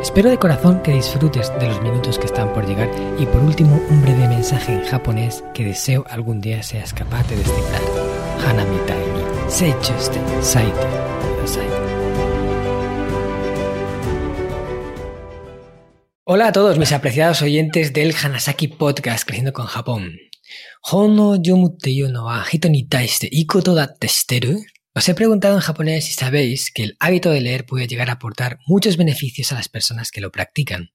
Espero de corazón que disfrutes de los minutos que están por llegar y por último un breve mensaje en japonés que deseo algún día seas capaz de descifrar. Hanami ni seichuste saite. Hola a todos mis apreciados oyentes del Hanasaki Podcast Creciendo con Japón. Hono yomu te no wa hito ni ikoto shiteru? Os he preguntado en japonés si sabéis que el hábito de leer puede llegar a aportar muchos beneficios a las personas que lo practican.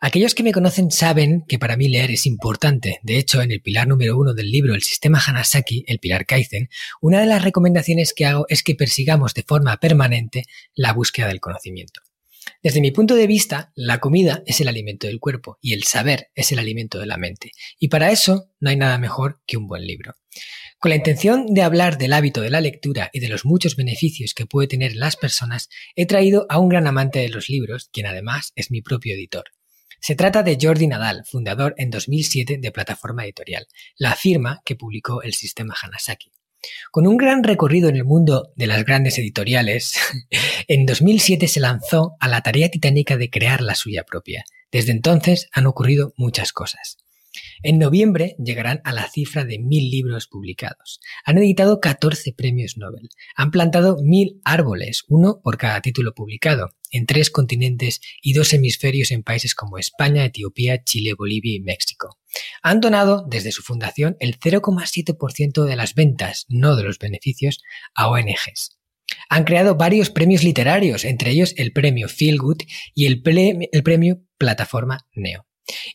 Aquellos que me conocen saben que para mí leer es importante. De hecho, en el pilar número uno del libro El sistema Hanasaki, el pilar Kaizen, una de las recomendaciones que hago es que persigamos de forma permanente la búsqueda del conocimiento. Desde mi punto de vista, la comida es el alimento del cuerpo y el saber es el alimento de la mente. Y para eso no hay nada mejor que un buen libro. Con la intención de hablar del hábito de la lectura y de los muchos beneficios que puede tener en las personas, he traído a un gran amante de los libros, quien además es mi propio editor. Se trata de Jordi Nadal, fundador en 2007 de Plataforma Editorial, la firma que publicó el sistema Hanasaki. Con un gran recorrido en el mundo de las grandes editoriales, en 2007 se lanzó a la tarea titánica de crear la suya propia. Desde entonces han ocurrido muchas cosas. En noviembre llegarán a la cifra de mil libros publicados. Han editado 14 premios Nobel. Han plantado mil árboles, uno por cada título publicado, en tres continentes y dos hemisferios en países como España, Etiopía, Chile, Bolivia y México. Han donado desde su fundación el 0,7% de las ventas, no de los beneficios, a ONGs. Han creado varios premios literarios, entre ellos el premio Feel Good y el, el premio Plataforma Neo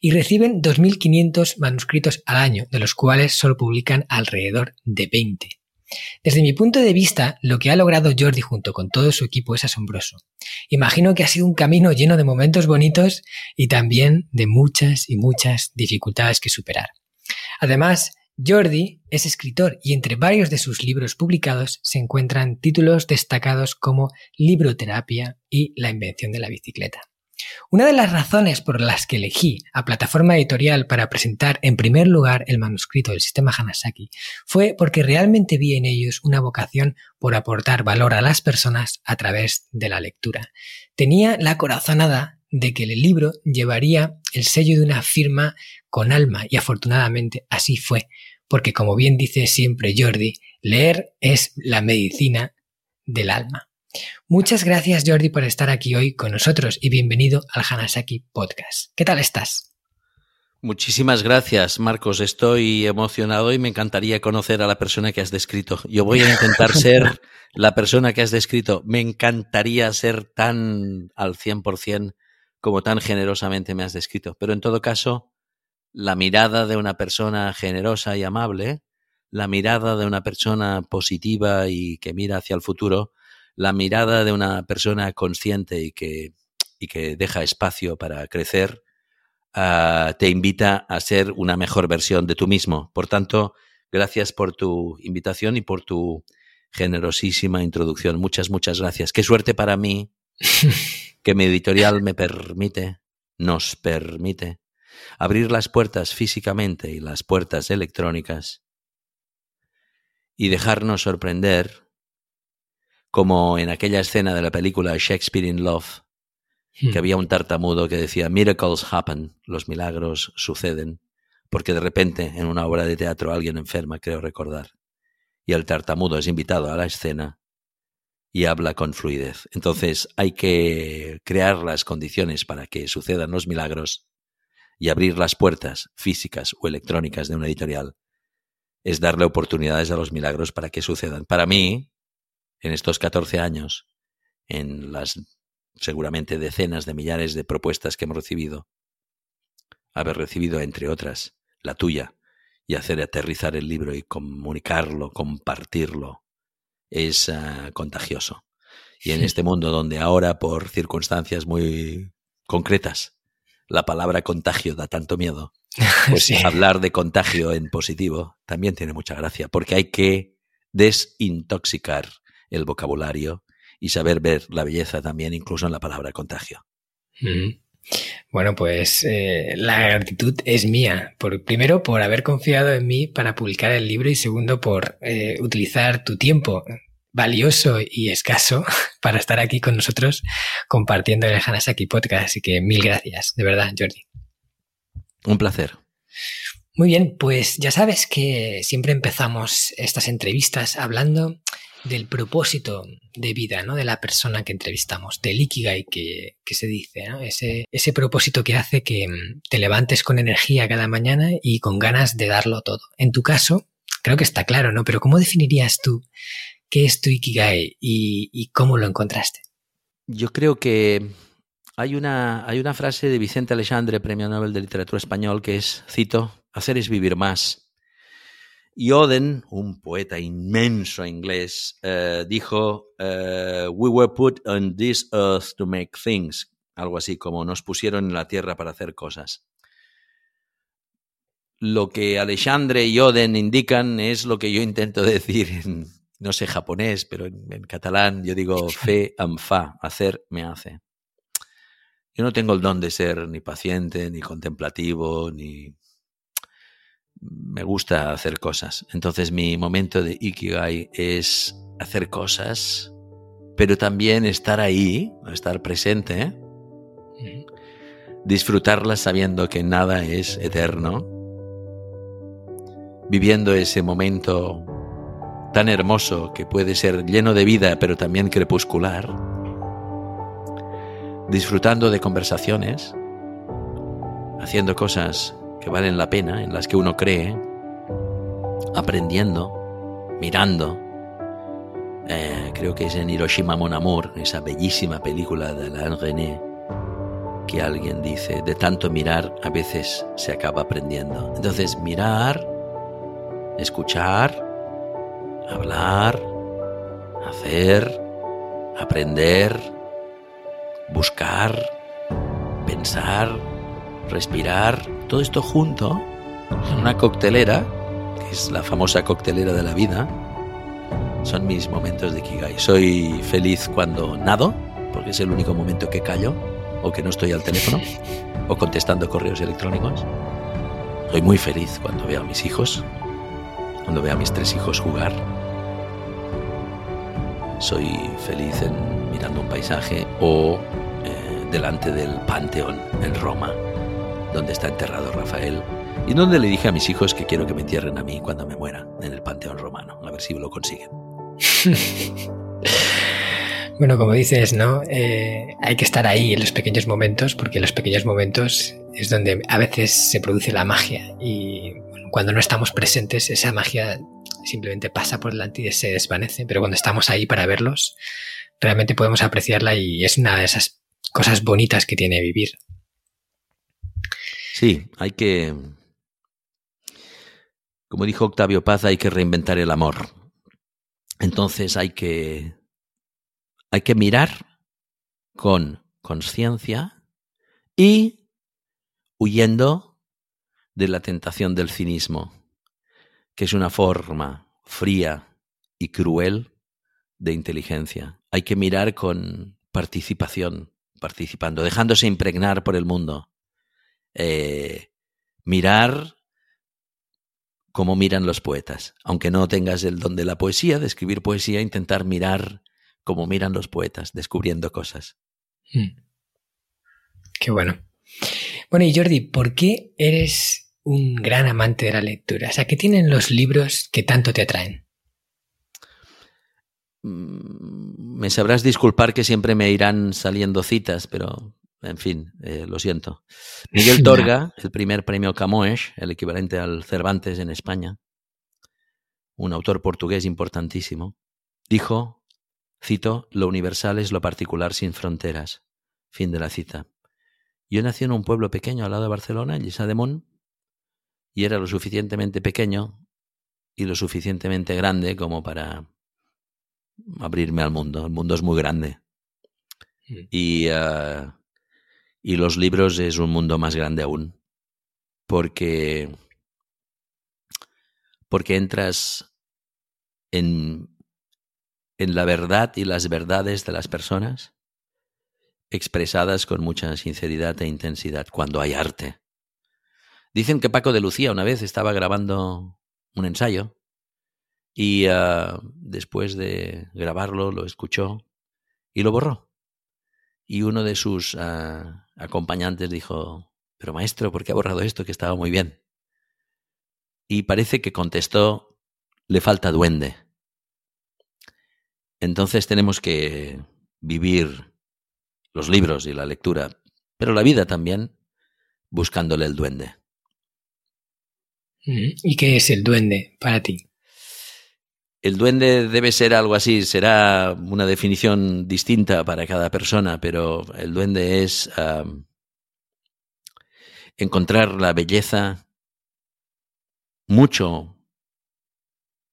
y reciben 2.500 manuscritos al año, de los cuales solo publican alrededor de 20. Desde mi punto de vista, lo que ha logrado Jordi junto con todo su equipo es asombroso. Imagino que ha sido un camino lleno de momentos bonitos y también de muchas y muchas dificultades que superar. Además, Jordi es escritor y entre varios de sus libros publicados se encuentran títulos destacados como Libroterapia y La invención de la bicicleta. Una de las razones por las que elegí a Plataforma Editorial para presentar en primer lugar el manuscrito del sistema Hanasaki fue porque realmente vi en ellos una vocación por aportar valor a las personas a través de la lectura. Tenía la corazonada de que el libro llevaría el sello de una firma con alma y afortunadamente así fue, porque como bien dice siempre Jordi, leer es la medicina del alma. Muchas gracias Jordi por estar aquí hoy con nosotros y bienvenido al Hanasaki Podcast. ¿Qué tal estás? Muchísimas gracias, Marcos. Estoy emocionado y me encantaría conocer a la persona que has descrito. Yo voy a intentar ser la persona que has descrito. Me encantaría ser tan al 100% como tan generosamente me has descrito. Pero en todo caso, la mirada de una persona generosa y amable, la mirada de una persona positiva y que mira hacia el futuro, la mirada de una persona consciente y que, y que deja espacio para crecer, uh, te invita a ser una mejor versión de tú mismo. Por tanto, gracias por tu invitación y por tu generosísima introducción. Muchas, muchas gracias. Qué suerte para mí que mi editorial me permite, nos permite, abrir las puertas físicamente y las puertas electrónicas y dejarnos sorprender como en aquella escena de la película Shakespeare in Love, que hmm. había un tartamudo que decía, Miracles happen, los milagros suceden, porque de repente en una obra de teatro alguien enferma, creo recordar, y el tartamudo es invitado a la escena y habla con fluidez. Entonces hay que crear las condiciones para que sucedan los milagros y abrir las puertas físicas o electrónicas de una editorial es darle oportunidades a los milagros para que sucedan. Para mí, en estos 14 años, en las seguramente decenas de millares de propuestas que hemos recibido, haber recibido, entre otras, la tuya, y hacer aterrizar el libro y comunicarlo, compartirlo, es ah, contagioso. Y en este mundo donde ahora, por circunstancias muy concretas, la palabra contagio da tanto miedo, pues Sí. hablar de contagio en positivo también tiene mucha gracia, porque hay que desintoxicar el vocabulario y saber ver la belleza también incluso en la palabra contagio. Bueno, pues eh, la gratitud es mía. Por, primero, por haber confiado en mí para publicar el libro y segundo, por eh, utilizar tu tiempo valioso y escaso para estar aquí con nosotros compartiendo el Hanasaki Podcast. Así que mil gracias, de verdad, Jordi. Un placer. Muy bien, pues ya sabes que siempre empezamos estas entrevistas hablando del propósito de vida, ¿no? De la persona que entrevistamos, del ikigai que, que se dice, ¿no? Ese, ese propósito que hace que mm, te levantes con energía cada mañana y con ganas de darlo todo. En tu caso, creo que está claro, ¿no? Pero ¿cómo definirías tú qué es tu ikigai y, y cómo lo encontraste? Yo creo que hay una, hay una frase de Vicente Alexandre, Premio Nobel de Literatura Español, que es, cito, hacer es vivir más. Y Oden, un poeta inmenso inglés, eh, dijo, eh, We were put on this earth to make things. Algo así como nos pusieron en la tierra para hacer cosas. Lo que Alexandre y Oden indican es lo que yo intento decir en, no sé japonés, pero en, en catalán yo digo fe am fa, hacer me hace. Yo no tengo el don de ser ni paciente, ni contemplativo, ni me gusta hacer cosas. Entonces mi momento de Ikigai es hacer cosas, pero también estar ahí, estar presente, ¿eh? disfrutarlas sabiendo que nada es eterno, viviendo ese momento tan hermoso que puede ser lleno de vida, pero también crepuscular, disfrutando de conversaciones, haciendo cosas que valen la pena, en las que uno cree, aprendiendo, mirando. Eh, creo que es en Hiroshima Mon Amour, esa bellísima película de Alain René, que alguien dice, de tanto mirar a veces se acaba aprendiendo. Entonces, mirar, escuchar, hablar, hacer, aprender, buscar, pensar, respirar, todo esto junto en una coctelera, que es la famosa coctelera de la vida, son mis momentos de Kigai. Soy feliz cuando nado, porque es el único momento que callo, o que no estoy al teléfono, o contestando correos electrónicos. Soy muy feliz cuando veo a mis hijos, cuando veo a mis tres hijos jugar. Soy feliz en mirando un paisaje o eh, delante del Panteón en Roma, donde está enterrado Rafael, y donde le dije a mis hijos que quiero que me entierren a mí cuando me muera en el Panteón Romano, a ver si lo consiguen. Bueno, como dices, ¿no? Eh, hay que estar ahí en los pequeños momentos, porque en los pequeños momentos es donde a veces se produce la magia. Y cuando no estamos presentes, esa magia simplemente pasa por delante y se desvanece. Pero cuando estamos ahí para verlos, realmente podemos apreciarla y es una de esas cosas bonitas que tiene vivir. Sí, hay que. Como dijo Octavio Paz, hay que reinventar el amor. Entonces hay que hay que mirar con conciencia y huyendo de la tentación del cinismo, que es una forma fría y cruel de inteligencia. Hay que mirar con participación, participando, dejándose impregnar por el mundo. Eh, mirar como miran los poetas. Aunque no tengas el don de la poesía, de escribir poesía, intentar mirar como miran los poetas, descubriendo cosas. Mm. Qué bueno. Bueno, y Jordi, ¿por qué eres un gran amante de la lectura? O sea, ¿qué tienen los libros que tanto te atraen? Mm, Me sabrás disculpar que siempre me irán saliendo citas, pero en fin, eh, lo siento. Miguel Torga, el primer premio Camões, el equivalente al Cervantes en España, un autor portugués importantísimo, dijo Cito, lo universal es lo particular sin fronteras. Fin de la cita. Yo nací en un pueblo pequeño al lado de Barcelona, en Lliçà d'Amunt, y era lo suficientemente pequeño y lo suficientemente grande como para abrirme al mundo. El mundo es muy grande. Y, uh, Y los libros es un mundo más grande aún, porque, porque entras en, en la verdad y las verdades de las personas expresadas con mucha sinceridad e intensidad cuando hay arte. Dicen que Paco de Lucía una vez estaba grabando un ensayo y uh, después de grabarlo lo escuchó y lo borró. Y uno de sus uh, acompañantes dijo, pero maestro, ¿por qué ha borrado esto que estaba muy bien? Y parece que contestó, le falta duende. Entonces tenemos que vivir los libros y la lectura, pero la vida también, buscándole el duende. ¿Y qué es el duende para ti? El duende debe ser algo así, será una definición distinta para cada persona, pero el duende es encontrar la belleza mucho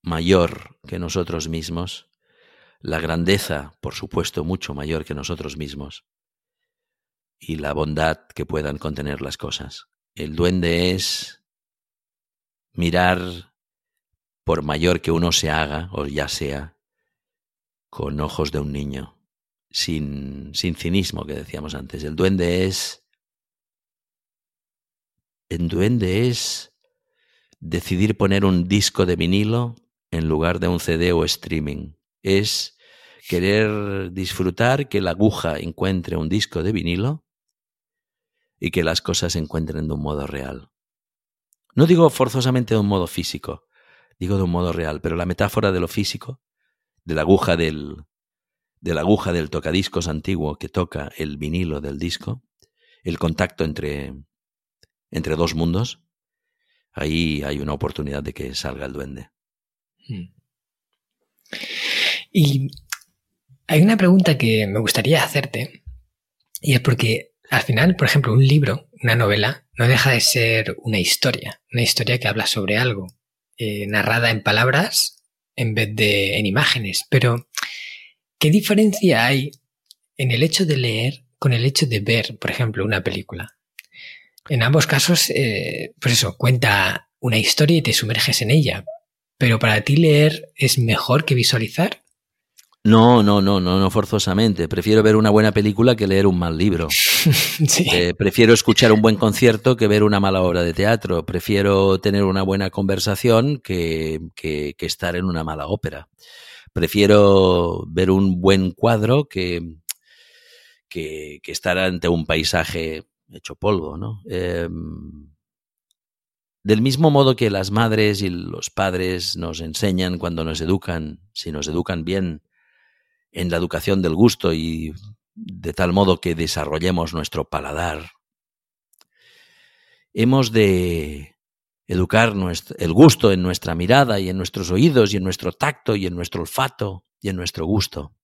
mayor que nosotros mismos, la grandeza, por supuesto, mucho mayor que nosotros mismos, y la bondad que puedan contener las cosas. El duende es mirar por mayor que uno se haga, o ya sea, con ojos de un niño, sin, sin cinismo que decíamos antes. El duende es... El duende es decidir poner un disco de vinilo en lugar de un CD o streaming. Es querer disfrutar que la aguja encuentre un disco de vinilo y que las cosas se encuentren de un modo real. No digo forzosamente de un modo físico, digo de un modo real, pero la metáfora de lo físico, de la aguja del, de la aguja del tocadiscos antiguo que toca el vinilo del disco, el contacto entre, entre dos mundos, ahí hay una oportunidad de que salga el duende. Hmm. Y hay una pregunta que me gustaría hacerte, y es porque al final, por ejemplo, un libro, una novela, no deja de ser una historia, una historia que habla sobre algo, eh, narrada en palabras en vez de en imágenes. Pero, ¿qué diferencia hay en el hecho de leer con el hecho de ver, por ejemplo, una película? En ambos casos, eh, pues eso, cuenta una historia y te sumerges en ella. Pero para ti leer es mejor que visualizar. No, no, no, no, no forzosamente. Prefiero ver una buena película que leer un mal libro. Eh, prefiero escuchar un buen concierto que ver una mala obra de teatro. Prefiero tener una buena conversación que, que, estar en una mala ópera. Prefiero ver un buen cuadro que, que, estar ante un paisaje hecho polvo, ¿no? Em, del mismo modo que las madres y los padres nos enseñan cuando nos educan, si nos educan bien, en la educación del gusto y de tal modo que desarrollemos nuestro paladar. Hemos de educar el gusto en nuestra mirada y en nuestros oídos y en nuestro tacto y en nuestro olfato y en nuestro gusto.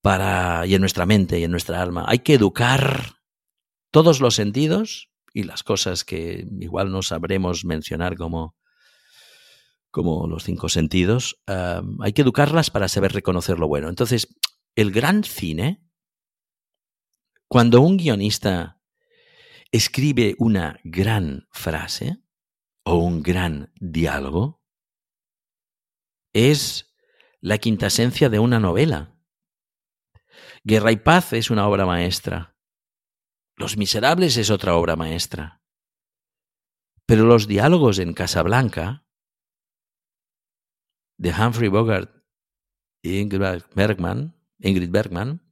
Para, y en nuestra mente y en nuestra alma. Hay que educar todos los sentidos y las cosas que igual no sabremos mencionar como como los cinco sentidos, hay que educarlas para saber reconocer lo bueno. Entonces, el gran cine, cuando un guionista escribe una gran frase o un gran diálogo, es la quintasencia de una novela. Guerra y Paz es una obra maestra. Los Miserables es otra obra maestra. Pero los diálogos en Casablanca de Humphrey Bogart y Ingrid Bergman, Ingrid Bergman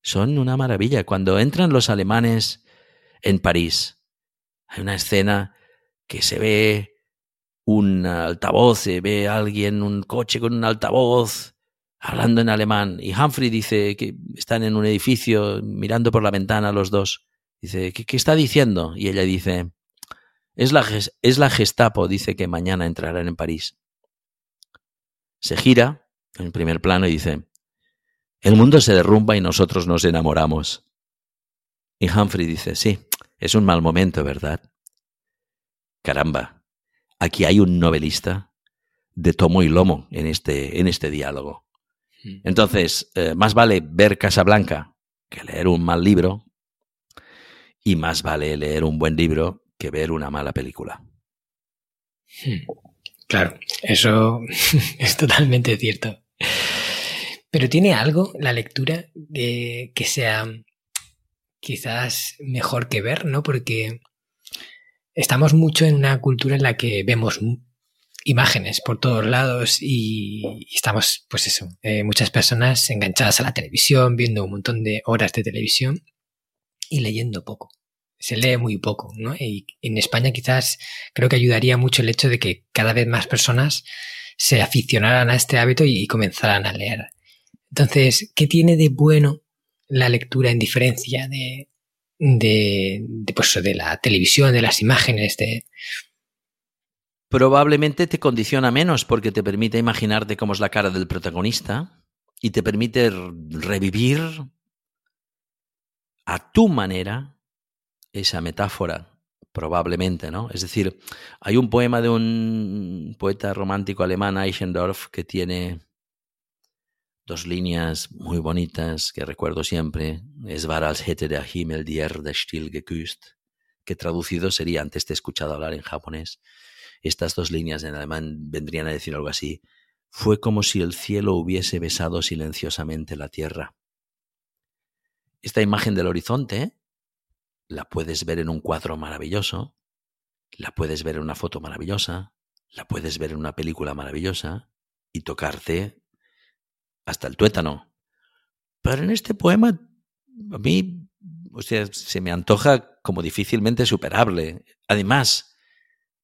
son una maravilla. Cuando entran los alemanes en París, hay una escena que se ve un altavoz, se ve a alguien, un coche con un altavoz, hablando en alemán. Y Humphrey dice que están en un edificio mirando por la ventana los dos. Dice, ¿qué, qué está diciendo? Y ella dice, es la, es la Gestapo, dice que mañana entrarán en París se gira en primer plano y dice, el mundo se derrumba y nosotros nos enamoramos. Y Humphrey dice, sí, es un mal momento, ¿verdad? Caramba, aquí hay un novelista de tomo y lomo en este, en este diálogo. Hmm. Entonces, eh, más vale ver Casablanca que leer un mal libro, Y más vale leer un buen libro que ver una mala película. Hmm. Claro, eso es totalmente cierto. Pero tiene algo la lectura que, que sea quizás mejor que ver, ¿no? Porque estamos mucho en una cultura en la que vemos imágenes por todos lados y estamos, pues eso, eh, muchas personas enganchadas a la televisión, viendo un montón de horas de televisión y leyendo poco. Se lee muy poco, ¿no? Y en España quizás creo que ayudaría mucho el hecho de que cada vez más personas se aficionaran a este hábito y, comenzaran a leer. Entonces, ¿qué tiene de bueno la lectura en diferencia de, de, pues, de la televisión, de las imágenes, probablemente te condiciona menos porque te permite imaginarte cómo es la cara del protagonista y te permite revivir a tu manera esa metáfora, probablemente, ¿no? Es decir, hay un poema de un poeta romántico alemán, Eichendorff, que tiene dos líneas muy bonitas que recuerdo siempre. Es war als hätte der Himmel die Erde still geküsst, que traducido sería, antes te he escuchado hablar en japonés, estas dos líneas en alemán vendrían a decir algo así. Fue como si el cielo hubiese besado silenciosamente la tierra. Esta imagen del horizonte la puedes ver en un cuadro maravilloso, la puedes ver en una foto maravillosa, la puedes ver en una película maravillosa y tocarte hasta el tuétano. Pero en este poema, a mí, o sea, se me antoja como difícilmente superable. Además,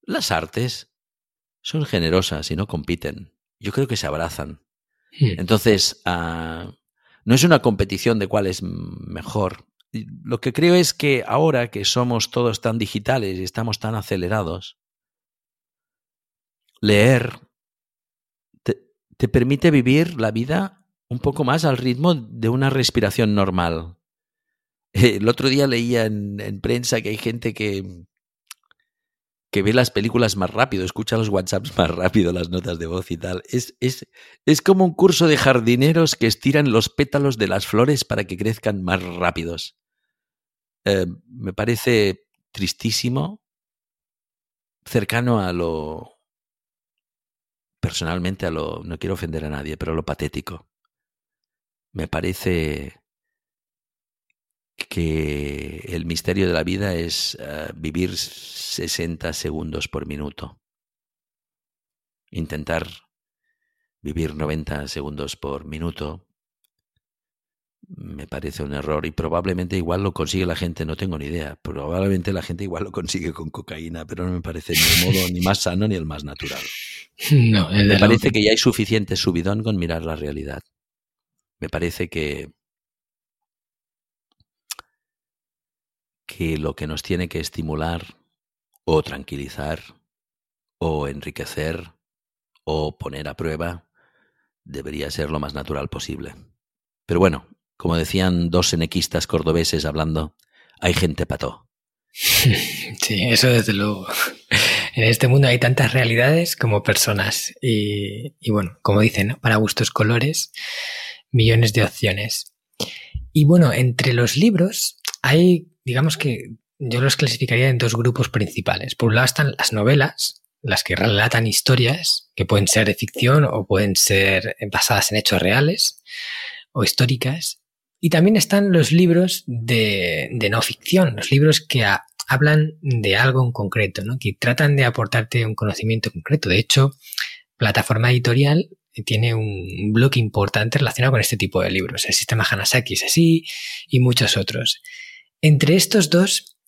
las artes son generosas y no compiten. Yo creo que se abrazan. Entonces, uh, no es una competición de cuál es mejor. Lo que creo es que ahora que somos todos tan digitales y estamos tan acelerados, leer te, te permite vivir la vida un poco más al ritmo de una respiración normal. El otro día leía en, en prensa que hay gente que, que ve las películas más rápido, escucha los WhatsApps más rápido, las notas de voz y tal. Es, es, es como un curso de jardineros que estiran los pétalos de las flores para que crezcan más rápidos. Eh, me parece tristísimo, cercano a lo... personalmente a lo... no quiero ofender a nadie, pero a lo patético. Me parece que el misterio de la vida es uh, vivir 60 segundos por minuto. Intentar vivir 90 segundos por minuto me parece un error y probablemente igual lo consigue la gente, no tengo ni idea. Probablemente la gente igual lo consigue con cocaína, pero no me parece ni el modo ni más sano ni el más natural. No, me parece que ya hay suficiente subidón con mirar la realidad. Me parece que que lo que nos tiene que estimular o tranquilizar o enriquecer o poner a prueba debería ser lo más natural posible. Pero bueno, como decían dos senequistas cordobeses hablando, hay gente pató. Sí, eso desde luego. En este mundo hay tantas realidades como personas y, y bueno, como dicen, para gustos colores, millones de opciones. Y bueno, entre los libros hay digamos que yo los clasificaría en dos grupos principales. Por un lado están las novelas, las que relatan historias, que pueden ser de ficción o pueden ser basadas en hechos reales o históricas. Y también están los libros de, no ficción, los libros que hablan de algo en concreto, ¿no? que tratan de aportarte un conocimiento concreto. De hecho, Plataforma Editorial tiene un blog importante relacionado con este tipo de libros. El sistema Hanasaki es así y muchos otros. Entre estos dos,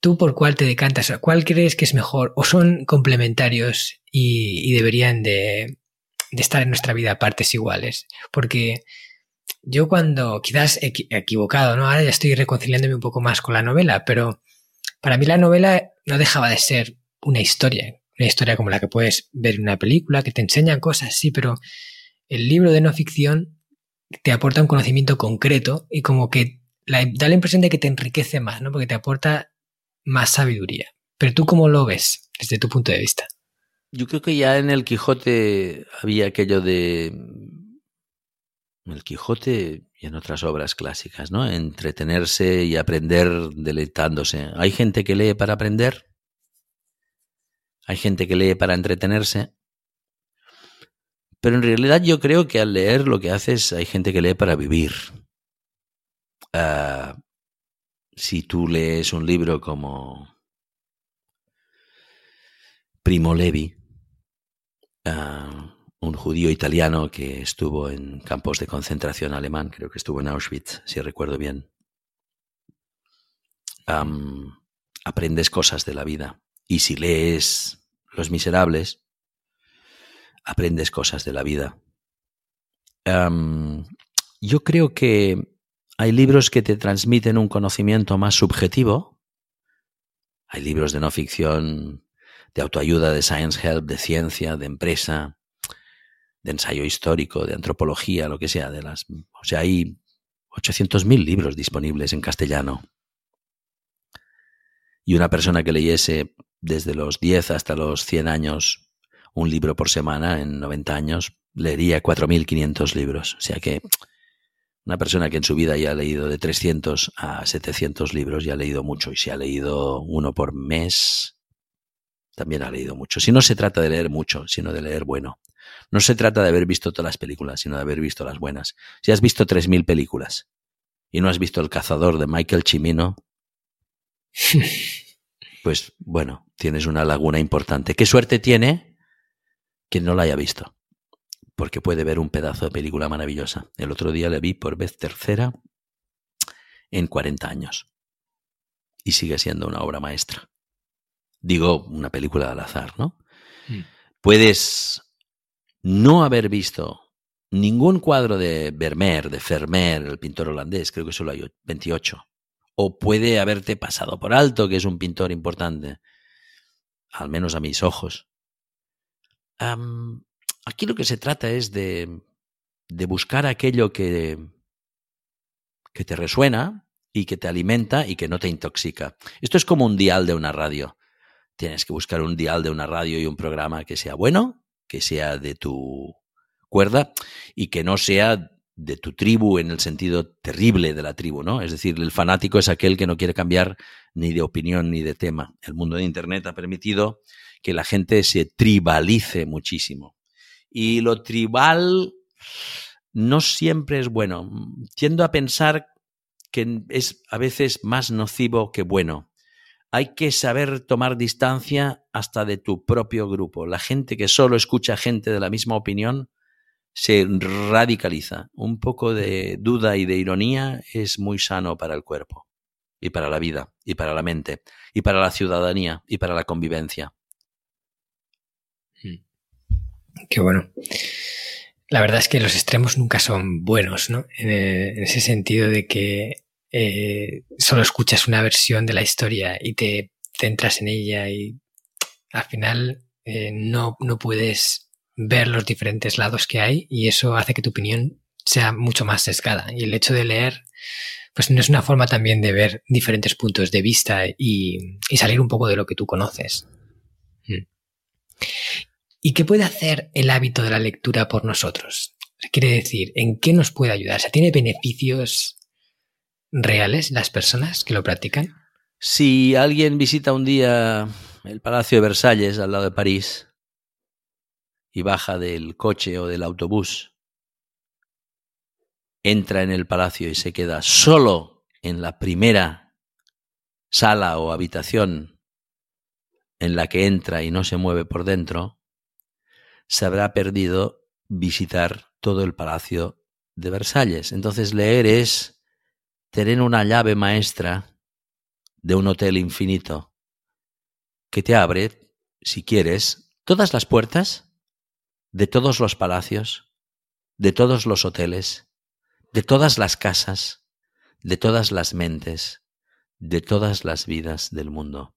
¿tú por cuál te decantas? ¿Cuál crees que es mejor? ¿O son complementarios y, deberían de, estar en nuestra vida a partes iguales? Porque yo cuando, quizás equivocado, ¿no? Ahora ya estoy reconciliándome un poco más con la novela, pero para mí la novela no dejaba de ser una historia, una historia como la que puedes ver en una película, que te enseñan cosas, sí, pero el libro de no ficción te aporta un conocimiento concreto y como que da la impresión de que te enriquece más, ¿no? Porque te aporta más sabiduría. Pero tú cómo lo ves desde tu punto de vista? Yo creo que ya en el Quijote había aquello de... El Quijote y en otras obras clásicas, ¿no? Entretenerse y aprender deleitándose. Hay gente que lee para aprender, hay gente que lee para entretenerse, pero en realidad yo creo que al leer lo que haces, hay gente que lee para vivir. Uh, si tú lees un libro como Primo Levi, uh, un judío italiano que estuvo en campos de concentración alemán, creo que estuvo en Auschwitz, si recuerdo bien. Aprendes cosas de la vida. Y si lees Los Miserables, aprendes cosas de la vida. Yo creo que hay libros que te transmiten un conocimiento más subjetivo. Hay libros de no ficción, de autoayuda, de science help, de ciencia, de empresa, de ensayo histórico, de antropología, lo que sea, de las, o sea, hay 800.000 libros disponibles en castellano. Y una persona que leyese desde los 10 hasta los 100 años un libro por semana, en 90 años, leería 4.500 libros. O sea que una persona que en su vida ya ha leído de 300 a 700 libros, ya ha leído mucho. Y si ha leído uno por mes, también ha leído mucho. Si no se trata de leer mucho, sino de leer bueno. No se trata de haber visto todas las películas, sino de haber visto las buenas. Si has visto 3.000 películas y no has visto El cazador de Michael Cimino, pues bueno, tienes una laguna importante. ¿Qué suerte tiene quien no la haya visto? Porque puede ver un pedazo de película maravillosa. El otro día le vi por vez tercera en 40 años. Y sigue siendo una obra maestra. Digo, una película al azar, ¿no? Mm. Puedes no haber visto ningún cuadro de Vermeer, de Vermeer, el pintor holandés, creo que solo hay 28. O puede haberte pasado por alto, que es un pintor importante, al menos a mis ojos. aquí lo que se trata es de, de buscar aquello que, que te resuena y que te alimenta y que no te intoxica. Esto es como un dial de una radio. Tienes que buscar un dial de una radio y un programa que sea bueno, que sea de tu cuerda y que no sea de tu tribu en el sentido terrible de la tribu, ¿no? Es decir, el fanático es aquel que no quiere cambiar ni de opinión ni de tema. El mundo de Internet ha permitido que la gente se tribalice muchísimo. Y lo tribal no siempre es bueno. Tiendo a pensar que es a veces más nocivo que bueno hay que saber tomar distancia hasta de tu propio grupo. La gente que solo escucha gente de la misma opinión se radicaliza. Un poco de duda y de ironía es muy sano para el cuerpo y para la vida y para la mente y para la ciudadanía y para la convivencia. Hmm. Qué bueno. La verdad es que los extremos nunca son buenos, ¿no? En, ese sentido de que eh, solo escuchas una versión de la historia y te centras en ella y al final eh, no, no puedes ver los diferentes lados que hay y eso hace que tu opinión sea mucho más sesgada. Y el hecho de leer, pues no es una forma también de ver diferentes puntos de vista y, y salir un poco de lo que tú conoces. Mm. ¿Y qué puede hacer el hábito de la lectura por nosotros? Quiere decir, ¿en qué nos puede ayudar? O sea, ¿tiene beneficios reales las personas que lo practican? Si alguien visita un día el Palacio de Versalles al lado de París y baja del coche o del autobús, entra en el palacio y se queda solo en la primera sala o habitación en la que entra y no se mueve por dentro, se habrá perdido visitar todo el palacio de Versalles. Entonces leer es tener una llave maestra de un hotel infinito que te abre, si quieres, todas las puertas de todos los palacios, de todos los hoteles, de todas las casas, de todas las mentes, de todas las vidas del mundo.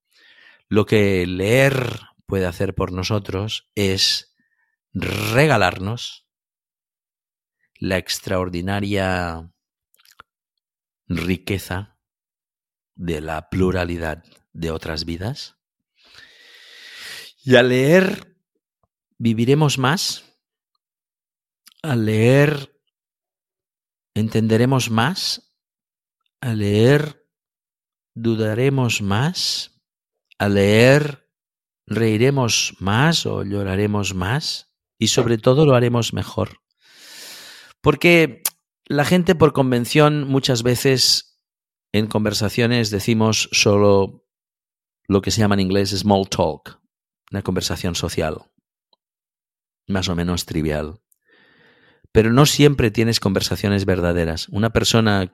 Lo que leer puede hacer por nosotros es regalarnos la extraordinaria riqueza de la pluralidad de otras vidas. Y al leer viviremos más, al leer entenderemos más, al leer dudaremos más, al leer reiremos más o lloraremos más y sobre todo lo haremos mejor. Porque la gente por convención muchas veces en conversaciones decimos solo lo que se llama en inglés small talk, una conversación social, más o menos trivial. Pero no siempre tienes conversaciones verdaderas. Una persona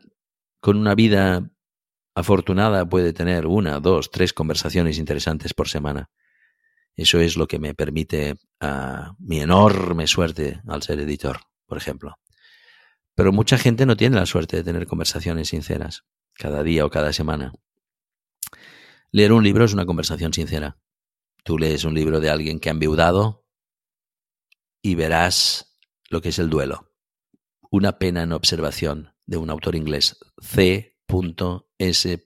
con una vida afortunada puede tener una, dos, tres conversaciones interesantes por semana. Eso es lo que me permite mi enorme suerte al ser editor, por ejemplo. Pero mucha gente no tiene la suerte de tener conversaciones sinceras, cada día o cada semana. Leer un libro es una conversación sincera. Tú lees un libro de alguien que ha enviudado y verás lo que es el duelo. Una pena en observación de un autor inglés, C. S.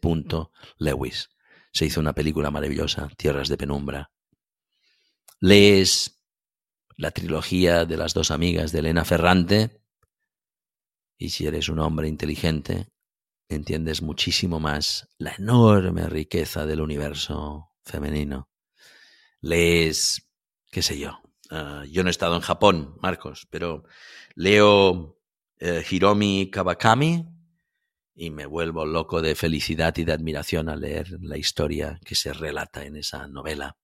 Lewis. Se hizo una película maravillosa, Tierras de Penumbra. Lees la trilogía de las dos amigas de Elena Ferrante y si eres un hombre inteligente, entiendes muchísimo más la enorme riqueza del universo femenino. Lees, qué sé yo, uh, yo no he estado en Japón, Marcos, pero leo uh, Hiromi Kawakami y me vuelvo loco de felicidad y de admiración al leer la historia que se relata en esa novela.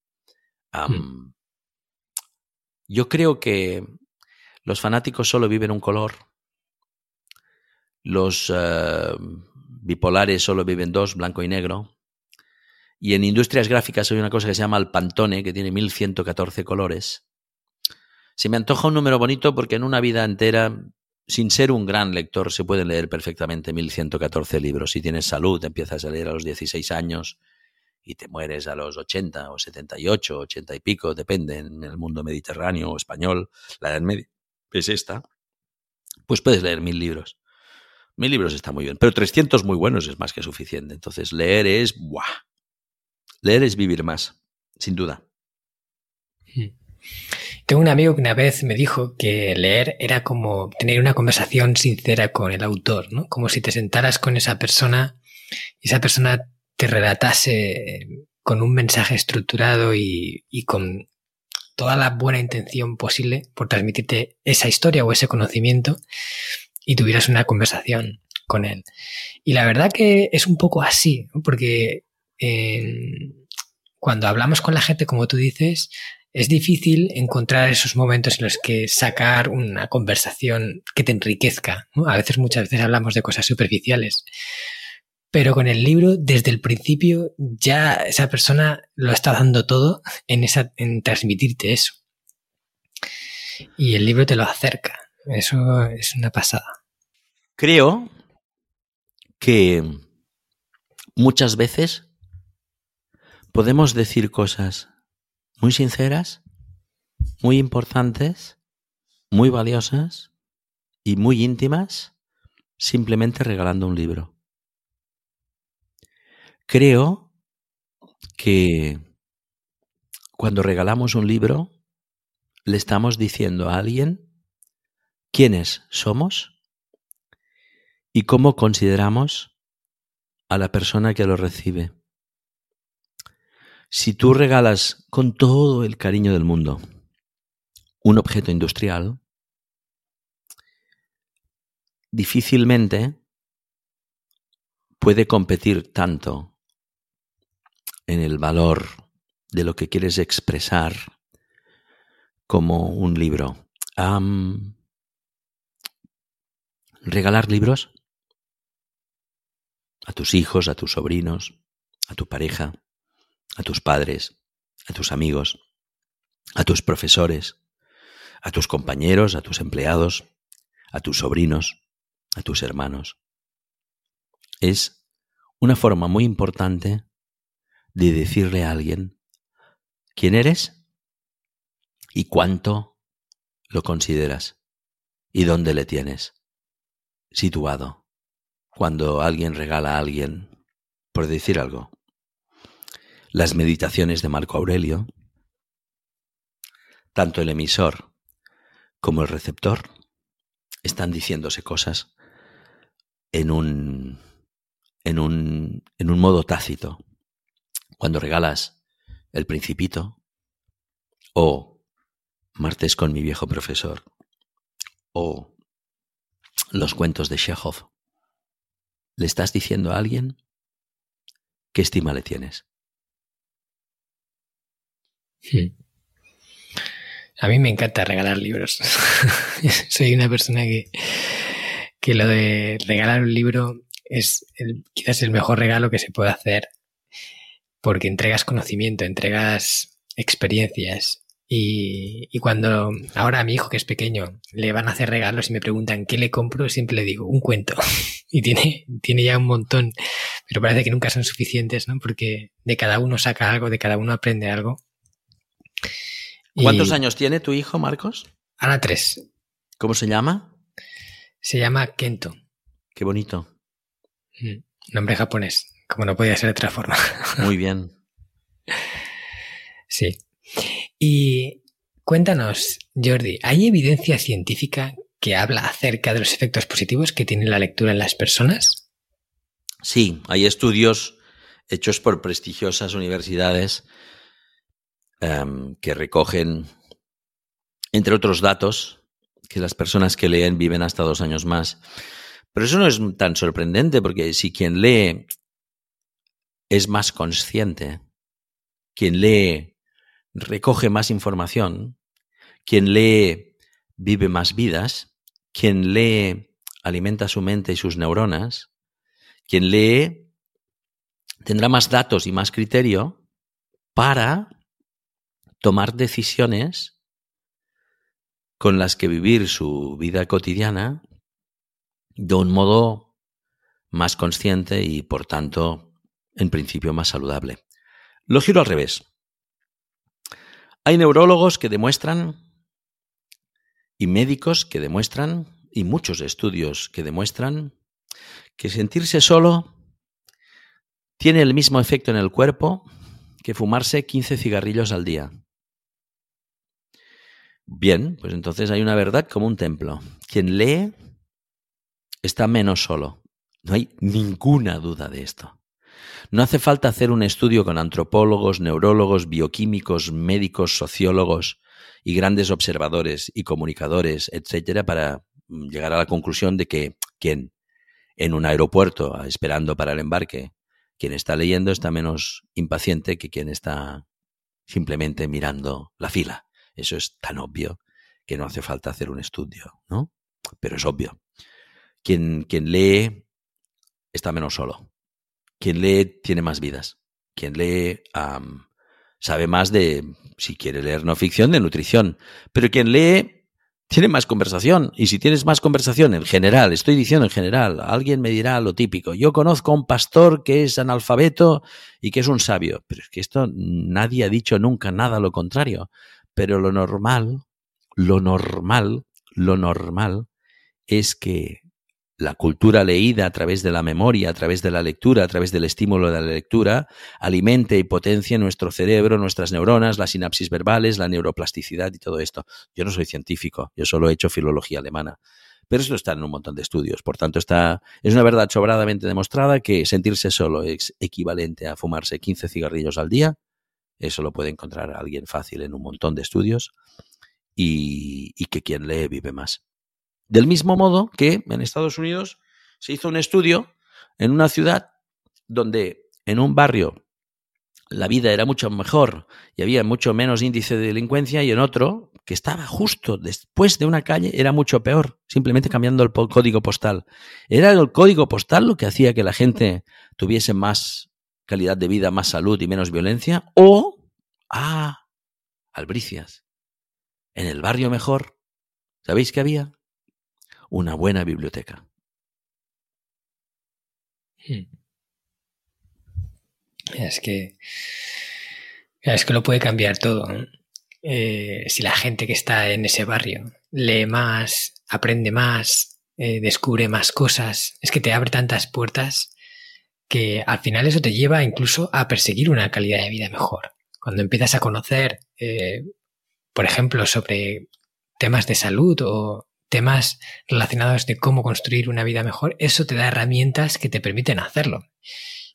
Um, hmm. Yo creo que los fanáticos solo viven un color los eh, bipolares solo viven dos, blanco y negro. Y en industrias gráficas hay una cosa que se llama el Pantone, que tiene 1114 colores. Se me antoja un número bonito porque en una vida entera, sin ser un gran lector, se pueden leer perfectamente 1114 libros. Si tienes salud, empiezas a leer a los 16 años y te mueres a los 80 o 78, 80 y pico, depende en el mundo mediterráneo o español, la edad media es esta, pues puedes leer mil libros. Mil libros está muy bien, pero 300 muy buenos es más que suficiente. Entonces, leer es, ¡buah! Leer es vivir más, sin duda. Hmm. Tengo un amigo que una vez me dijo que leer era como tener una conversación sincera con el autor, ¿no? Como si te sentaras con esa persona y esa persona te relatase con un mensaje estructurado y, y con toda la buena intención posible por transmitirte esa historia o ese conocimiento y tuvieras una conversación con él. Y la verdad que es un poco así, porque cuando hablamos con la gente, como tú dices, es difícil encontrar esos momentos en los que sacar una conversación que te enriquezca. A veces, muchas veces hablamos de cosas superficiales. Pero con el libro, desde el principio, ya esa persona lo está dando todo en, esa, en transmitirte eso. Y el libro te lo acerca. Eso es una pasada. Creo que muchas veces podemos decir cosas muy sinceras, muy importantes, muy valiosas y muy íntimas simplemente regalando un libro. Creo que cuando regalamos un libro le estamos diciendo a alguien quiénes somos y cómo consideramos a la persona que lo recibe. Si tú regalas con todo el cariño del mundo un objeto industrial, difícilmente puede competir tanto en el valor de lo que quieres expresar como un libro. Regalar libros a tus hijos, a tus sobrinos, a tu pareja, a tus padres, a tus amigos, a tus profesores, a tus compañeros, a tus empleados, a tus sobrinos, a tus hermanos. Es una forma muy importante de decirle a alguien quién eres y cuánto lo consideras y dónde le tienes situado cuando alguien regala a alguien, por decir algo. Las meditaciones de Marco Aurelio, tanto el emisor como el receptor están diciéndose cosas en un, en un, en un modo tácito. Cuando regalas El Principito o Martes con mi viejo profesor o los cuentos de Chekhov, le estás diciendo a alguien qué estima le tienes. Hmm. A mí me encanta regalar libros. Soy una persona que, que lo de regalar un libro es quizás el mejor regalo que se puede hacer porque entregas conocimiento, entregas experiencias. Y, y, cuando ahora a mi hijo que es pequeño le van a hacer regalos y me preguntan qué le compro, siempre le digo un cuento. y tiene, tiene ya un montón, pero parece que nunca son suficientes, ¿no? Porque de cada uno saca algo, de cada uno aprende algo. ¿Cuántos años tiene tu hijo, Marcos? Ahora tres. ¿Cómo se llama? Se llama Kento. Qué bonito. Mm, nombre japonés, como no podía ser de otra forma. Muy bien. sí. Y cuéntanos, Jordi, ¿hay evidencia científica que habla acerca de los efectos positivos que tiene la lectura en las personas? Sí, hay estudios hechos por prestigiosas universidades Em, que recogen, entre otros datos, que las personas que leen viven hasta dos años más. Pero eso no es tan sorprendente porque si quien lee es más consciente, quien lee recoge más información, quien lee vive más vidas, quien lee alimenta su mente y sus neuronas, quien lee tendrá más datos y más criterio para tomar decisiones con las que vivir su vida cotidiana de un modo más consciente y, por tanto, en principio más saludable. Lo giro al revés. Hay neurólogos que demuestran y médicos que demuestran y muchos estudios que demuestran que sentirse solo tiene el mismo efecto en el cuerpo que fumarse 15 cigarrillos al día. Bien, pues entonces hay una verdad como un templo. Quien lee está menos solo. No hay ninguna duda de esto. No hace falta hacer un estudio con antropólogos, neurólogos, bioquímicos, médicos, sociólogos y grandes observadores y comunicadores, etcétera, para llegar a la conclusión de que quien en un aeropuerto esperando para el embarque, quien está leyendo está menos impaciente que quien está simplemente mirando la fila. Eso es tan obvio que no hace falta hacer un estudio, ¿no? Pero es obvio. Quien, quien lee está menos solo. Quien lee tiene más vidas. Quien lee sabe más de, si quiere leer no ficción, de nutrición. Pero quien lee tiene más conversación. Y si tienes más conversación en general, estoy diciendo en general, alguien me dirá lo típico. Yo conozco a un pastor que es analfabeto y que es un sabio. Pero es que esto nadie ha dicho nunca nada lo contrario. Pero lo normal, lo normal, lo normal es que la cultura leída a través de la memoria, a través de la lectura, a través del estímulo de la lectura, alimente y potencie nuestro cerebro, nuestras neuronas, las sinapsis verbales, la neuroplasticidad y todo esto. Yo no soy científico, yo solo he hecho filología alemana. Pero esto está en un montón de estudios. Por tanto, está, es una verdad sobradamente demostrada que sentirse solo es equivalente a fumarse 15 cigarrillos al día eso lo puede encontrar alguien fácil en un montón de estudios. Y, que quien lee vive más. Del mismo modo que en Estados Unidos se hizo un estudio en una ciudad donde en un barrio la vida era mucho mejor y había mucho menos índice de delincuencia y en otro que estaba justo después de una calle era mucho peor, simplemente cambiando el código postal. Era el código postal lo que hacía que la gente tuviese más calidad de vida, más salud y menos violencia, o, ah, albricias, en el barrio mejor, ¿sabéis qué había? Una buena biblioteca. Hmm. Es que es que lo puede cambiar todo. Eh, si la gente que está en ese barrio lee más, aprende más, eh, descubre más cosas, es que te abre tantas puertas que al final eso te lleva incluso a perseguir una calidad de vida mejor. Cuando empiezas a conocer, eh, por ejemplo, sobre temas de salud o temas relacionados de cómo construir una vida mejor, eso te da herramientas que te permiten hacerlo.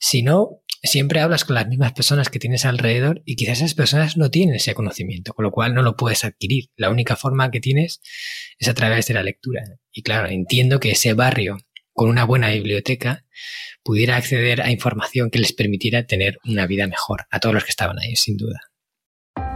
Si no, siempre hablas con las mismas personas que tienes alrededor y quizás esas personas no tienen ese conocimiento, con lo cual no lo puedes adquirir. La única forma que tienes es a través de la lectura. Y claro, entiendo que ese barrio con una buena biblioteca pudiera acceder a información que les permitiera tener una vida mejor a todos los que estaban ahí, sin duda.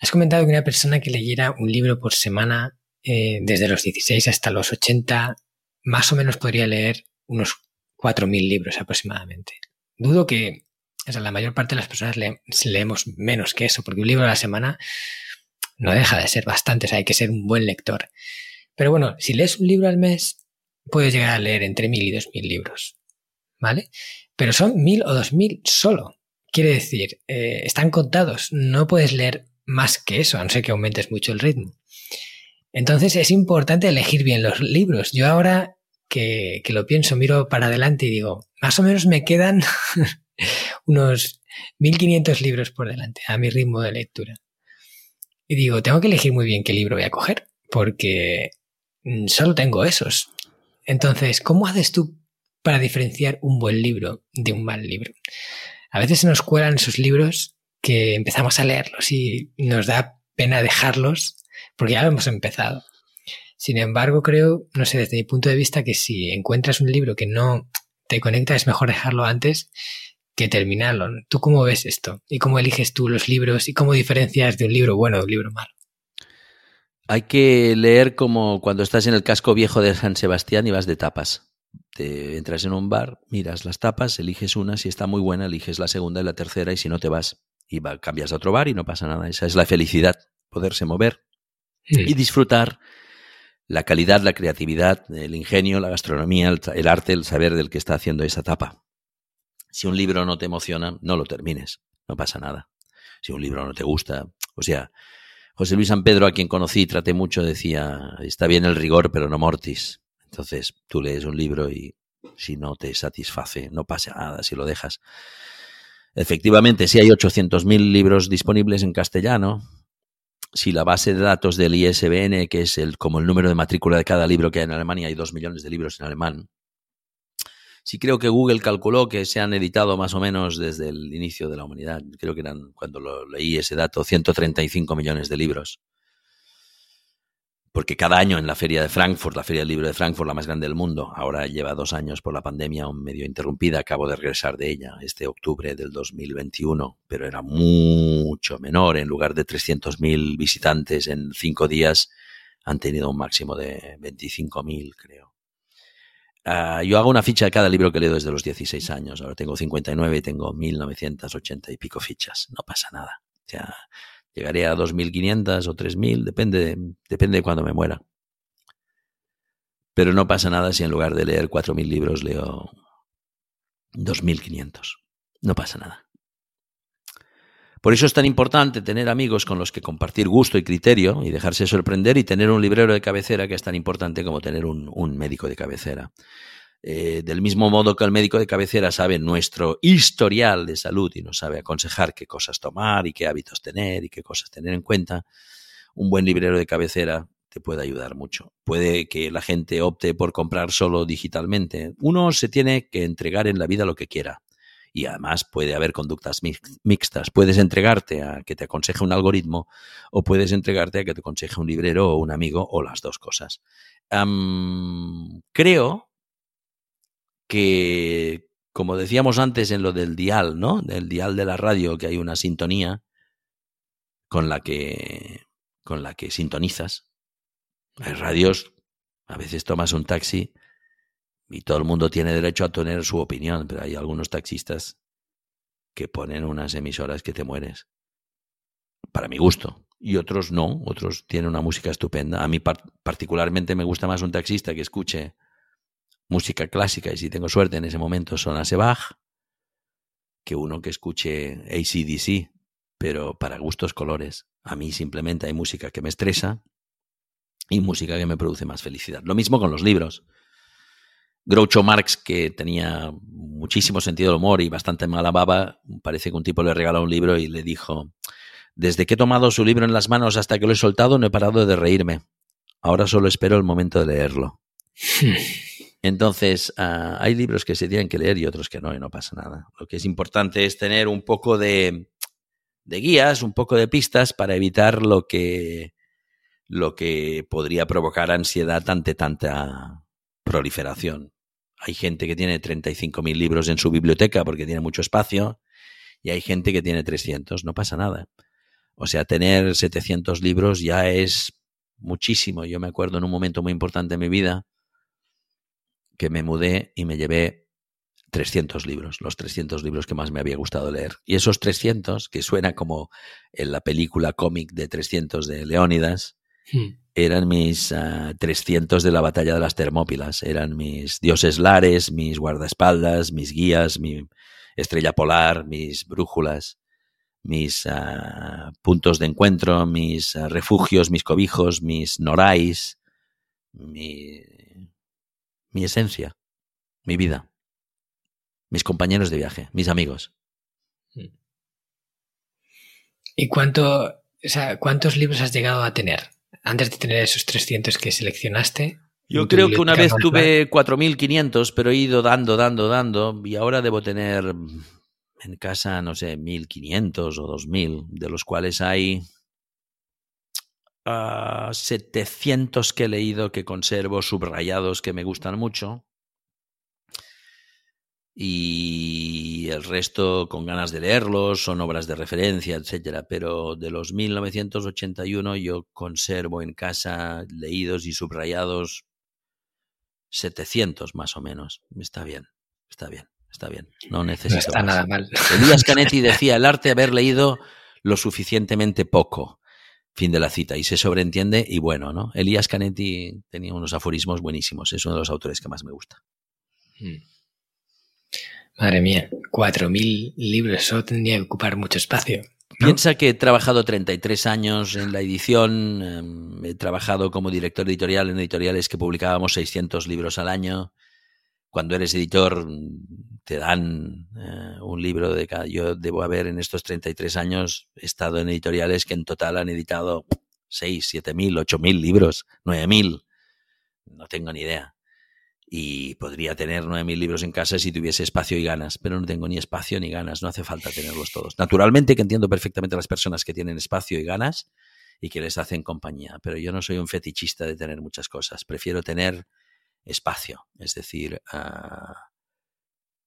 Has comentado que una persona que leyera un libro por semana eh, desde los 16 hasta los 80, más o menos podría leer unos 4.000 libros aproximadamente. Dudo que la mayor parte de las personas leemos menos que eso, porque un libro a la semana no deja de ser bastante, o sea, hay que ser un buen lector. Pero bueno, si lees un libro al mes, puedes llegar a leer entre 1.000 y 2.000 libros, ¿vale? Pero son 1.000 o 2.000 solo. Quiere decir, eh, están contados, no puedes leer más que eso, a no ser que aumentes mucho el ritmo. Entonces es importante elegir bien los libros. Yo ahora que, lo pienso, miro para adelante y digo, más o menos me quedan unos 1500 libros por delante a mi ritmo de lectura. Y digo, tengo que elegir muy bien qué libro voy a coger, porque mm, solo tengo esos. Entonces, ¿cómo haces tú para diferenciar un buen libro de un mal libro? A veces se nos cuelan esos libros que empezamos a leerlos y nos da pena dejarlos porque ya hemos empezado. Sin embargo, creo, no sé, desde mi punto de vista, que si encuentras un libro que no te conecta, es mejor dejarlo antes que terminarlo. ¿Tú cómo ves esto? ¿Y cómo eliges tú los libros? ¿Y cómo diferencias de un libro bueno de un libro malo? Hay que leer como cuando estás en el casco viejo de San Sebastián y vas de tapas. Te entras en un bar, miras las tapas, eliges una, si está muy buena, eliges la segunda y la tercera y si no te vas y cambias de otro bar y no pasa nada. Esa es la felicidad, poderse mover y disfrutar la calidad, la creatividad, el ingenio, la gastronomía, el, arte, el saber del que está haciendo esa tapa. Si un libro no te emociona, no lo termines, no pasa nada. Si un libro no te gusta, o sea, José Luis San Pedro, a quien conocí y traté mucho, decía, está bien el rigor, pero no mortis. Entonces, tú lees un libro y si no te satisface, no pasa nada si lo dejas. Efectivamente, si hay 800.000 libros disponibles en castellano, si la base de datos del ISBN, que es como el número de matrícula de cada libro que hay en Alemania, hay dos millones de libros en alemán. Si creo que Google calculó que se han editado más o menos desde el inicio de la humanidad, creo que eran, cuando lo leí ese dato, 135 millones de libros porque cada año en la feria de Frankfurt, la feria del libro de Frankfurt, la más grande del mundo, ahora lleva dos años por la pandemia medio interrumpida, acabo de regresar de ella este octubre del 2021, pero era mucho menor, en lugar de 300.000 visitantes en cinco días, han tenido un máximo de 25.000, creo. Ah, yo hago una ficha de cada libro que leo desde los 16 años, ahora tengo 59 y tengo 1.980 y pico fichas, no pasa nada. Ya Llegaré a 2.500 o 3.000, depende, depende de cuándo me muera. Pero no pasa nada si en lugar de leer 4.000 libros leo 2.500. No pasa nada. Por eso es tan importante tener amigos con los que compartir gusto y criterio y dejarse sorprender y tener un librero de cabecera que es tan importante como tener un, un médico de cabecera. Eh, del mismo modo que el médico de cabecera sabe nuestro historial de salud y nos sabe aconsejar qué cosas tomar y qué hábitos tener y qué cosas tener en cuenta, un buen librero de cabecera te puede ayudar mucho. Puede que la gente opte por comprar solo digitalmente. Uno se tiene que entregar en la vida lo que quiera. Y además puede haber conductas mixtas. Puedes entregarte a que te aconseje un algoritmo o puedes entregarte a que te aconseje un librero o un amigo o las dos cosas. creo que, como decíamos antes en lo del dial, ¿no? Del dial de la radio, que hay una sintonía con la que, con la que sintonizas. Hay radios, a veces tomas un taxi y todo el mundo tiene derecho a tener su opinión, pero hay algunos taxistas que ponen unas emisoras que te mueres. Para mi gusto. Y otros no, otros tienen una música estupenda. A mí particularmente me gusta más un taxista que escuche música clásica y si tengo suerte en ese momento son Bach que uno que escuche ACDC, pero para gustos colores. A mí simplemente hay música que me estresa y música que me produce más felicidad. Lo mismo con los libros. Groucho Marx, que tenía muchísimo sentido del humor y bastante mala baba, parece que un tipo le regaló un libro y le dijo, desde que he tomado su libro en las manos hasta que lo he soltado no he parado de reírme. Ahora solo espero el momento de leerlo. Entonces, ah, hay libros que se tienen que leer y otros que no, y no pasa nada. Lo que es importante es tener un poco de, de guías, un poco de pistas para evitar lo que, lo que podría provocar ansiedad ante tanta proliferación. Hay gente que tiene 35.000 libros en su biblioteca porque tiene mucho espacio y hay gente que tiene 300. No pasa nada. O sea, tener 700 libros ya es muchísimo. Yo me acuerdo en un momento muy importante de mi vida que me mudé y me llevé 300 libros, los 300 libros que más me había gustado leer. Y esos 300, que suena como en la película cómic de 300 de Leónidas, hmm eran mis 300 ah, de la batalla de las Termópilas, eran mis dioses lares, mis guardaespaldas, mis guías, mi estrella polar, mis brújulas, mis ah, puntos de encuentro, mis ah, refugios, mis cobijos, mis norais, mi, mi esencia, mi vida, mis compañeros de viaje, mis amigos. ¿Y cuánto, o sea, cuántos libros has llegado a tener? antes de tener esos 300 que seleccionaste? Yo creo que una vez tuve 4.500, pero he ido dando, dando, dando, y ahora debo tener en casa, no sé, 1.500 o 2.000, de los cuales hay 700 ah, que he leído, que conservo, subrayados, que me gustan mucho, y el resto con ganas de leerlos, son obras de referencia, etcétera. Pero de los 1981 yo conservo en casa leídos y subrayados 700 más o menos. Está bien, está bien, está bien. No necesito. No está nada mal. Elías Canetti decía: el arte de haber leído lo suficientemente poco. Fin de la cita. Y se sobreentiende, y bueno, ¿no? Elías Canetti tenía unos aforismos buenísimos. Es uno de los autores que más me gusta. Hmm. Madre mía, 4.000 libros, eso tendría que ocupar mucho espacio. Piensa que he trabajado 33 años en la edición, em, he trabajado como director editorial en editoriales que publicábamos 600 libros al año. Cuando eres editor te dan eh, un libro de cada... Yo debo haber en estos 33 años estado en editoriales que en total han editado 6, 7 mil, 8 mil libros, 9 mil. No tengo ni idea y podría tener 9.000 libros en casa si tuviese espacio y ganas, pero no tengo ni espacio ni ganas, no hace falta tenerlos todos. Naturalmente que entiendo perfectamente a las personas que tienen espacio y ganas y que les hacen compañía, pero yo no soy un fetichista de tener muchas cosas, prefiero tener espacio, es decir, ah,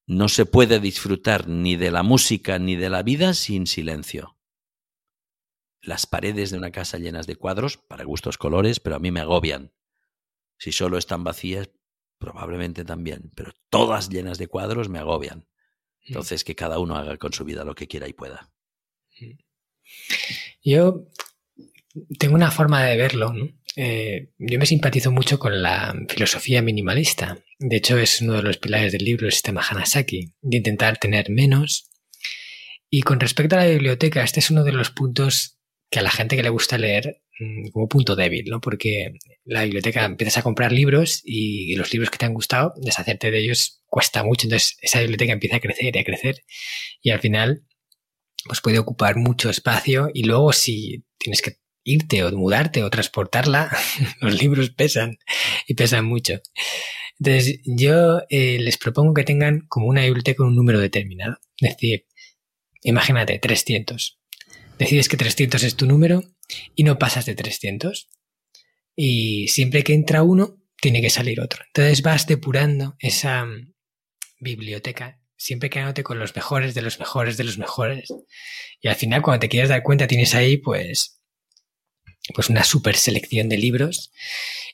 no se puede disfrutar ni de la música ni de la vida sin silencio. Las paredes de una casa llenas de cuadros, para gustos colores, pero a mí me agobian. Si solo están vacías, probablemente también, pero todas llenas de cuadros me agobian. Mm. Entonces, que cada uno haga con su vida lo que quiera y pueda. Mm. Yo tengo una forma de verlo. Eh, yo me simpatizo mucho con la filosofía minimalista. De hecho, es uno de los pilares del libro, el sistema Hanasaki, de intentar tener menos. Y con respecto a la biblioteca, este es uno de los puntos que a la gente que le gusta leer mm, como punto débil, ¿no? Porque la biblioteca empiezas a comprar libros y los libros que te han gustado, deshacerte de ellos cuesta mucho. Entonces esa biblioteca empieza a crecer y a crecer y al final pues puede ocupar mucho espacio y luego si tienes que irte o mudarte o transportarla, los libros pesan y pesan mucho. Entonces yo eh, les propongo que tengan como una biblioteca con un número determinado. Es decir, imagínate 300 decides que 300 es tu número y no pasas de 300. Y siempre que entra uno, tiene que salir otro. Entonces vas depurando esa mm, biblioteca, siempre quedándote con los mejores de los mejores de los mejores. Y al final, cuando te quieres dar cuenta, tienes ahí, pues, pues una super selección de libros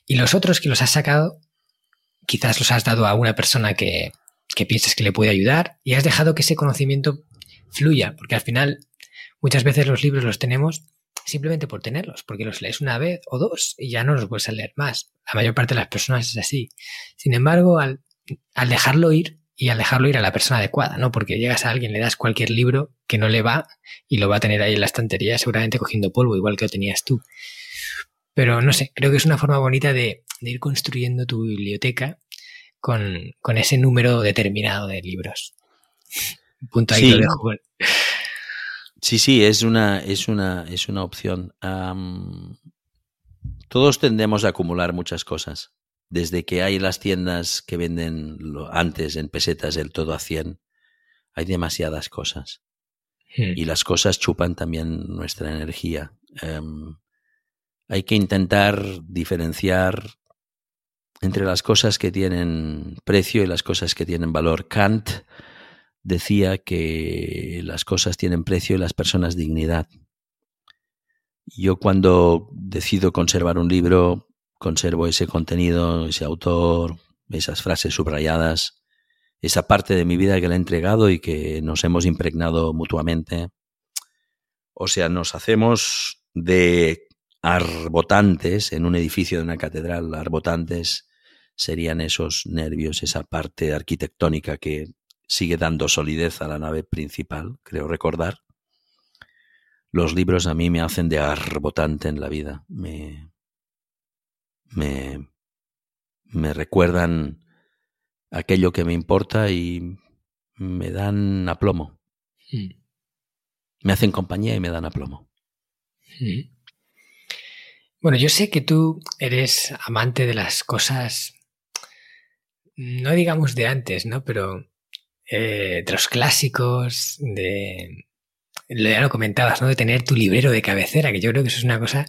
y los otros que los has sacado quizás los has dado a una persona que, que piensas que le puede ayudar y has dejado que ese conocimiento fluya, porque al final muchas veces los libros los tenemos simplemente por tenerlos, porque los lees una vez o dos y ya no los vuelves a leer más. La mayor parte de las personas es así. Sin embargo, al, al dejarlo ir y al dejarlo ir a la persona adecuada, ¿no? Porque llegas a alguien, le das cualquier libro que no le va y lo va a tener ahí en la estantería seguramente cogiendo polvo, igual que lo tenías tú. Pero no sé, creo que es una forma bonita de, de ir construyendo tu biblioteca con, con, ese número determinado de libros. Punto ahí Sí. dejo. Sí, sí, es una, es una, es una opción. Todos tendemos a acumular muchas cosas. Desde que hay las tiendas que venden antes en pesetas el todo a 100, hay demasiadas cosas. Hmm. Y las cosas chupan también nuestra energía. Em, hay que intentar diferenciar entre las cosas que tienen precio y las cosas que tienen valor. Kant decía que las cosas tienen precio y las personas dignidad. Yo cuando decido conservar un libro, conservo ese contenido, ese autor, esas frases subrayadas, esa parte de mi vida que le he entregado y que nos hemos impregnado mutuamente. O sea, nos hacemos de arbotantes en un edificio de una catedral. Arbotantes serían esos nervios, esa parte arquitectónica que sigue dando solidez a la nave principal, creo recordar. Los libros a mí me hacen de arbotante en la vida. Me, me, me recuerdan aquello que me importa y me dan aplomo. Me hacen compañía y me dan aplomo. Bueno, yo sé que tú eres amante de las cosas, no digamos de antes, ¿no? Pero eh, de los clásicos, de... Ya lo comentabas, ¿no? De tener tu librero de cabecera, que yo creo que eso es una cosa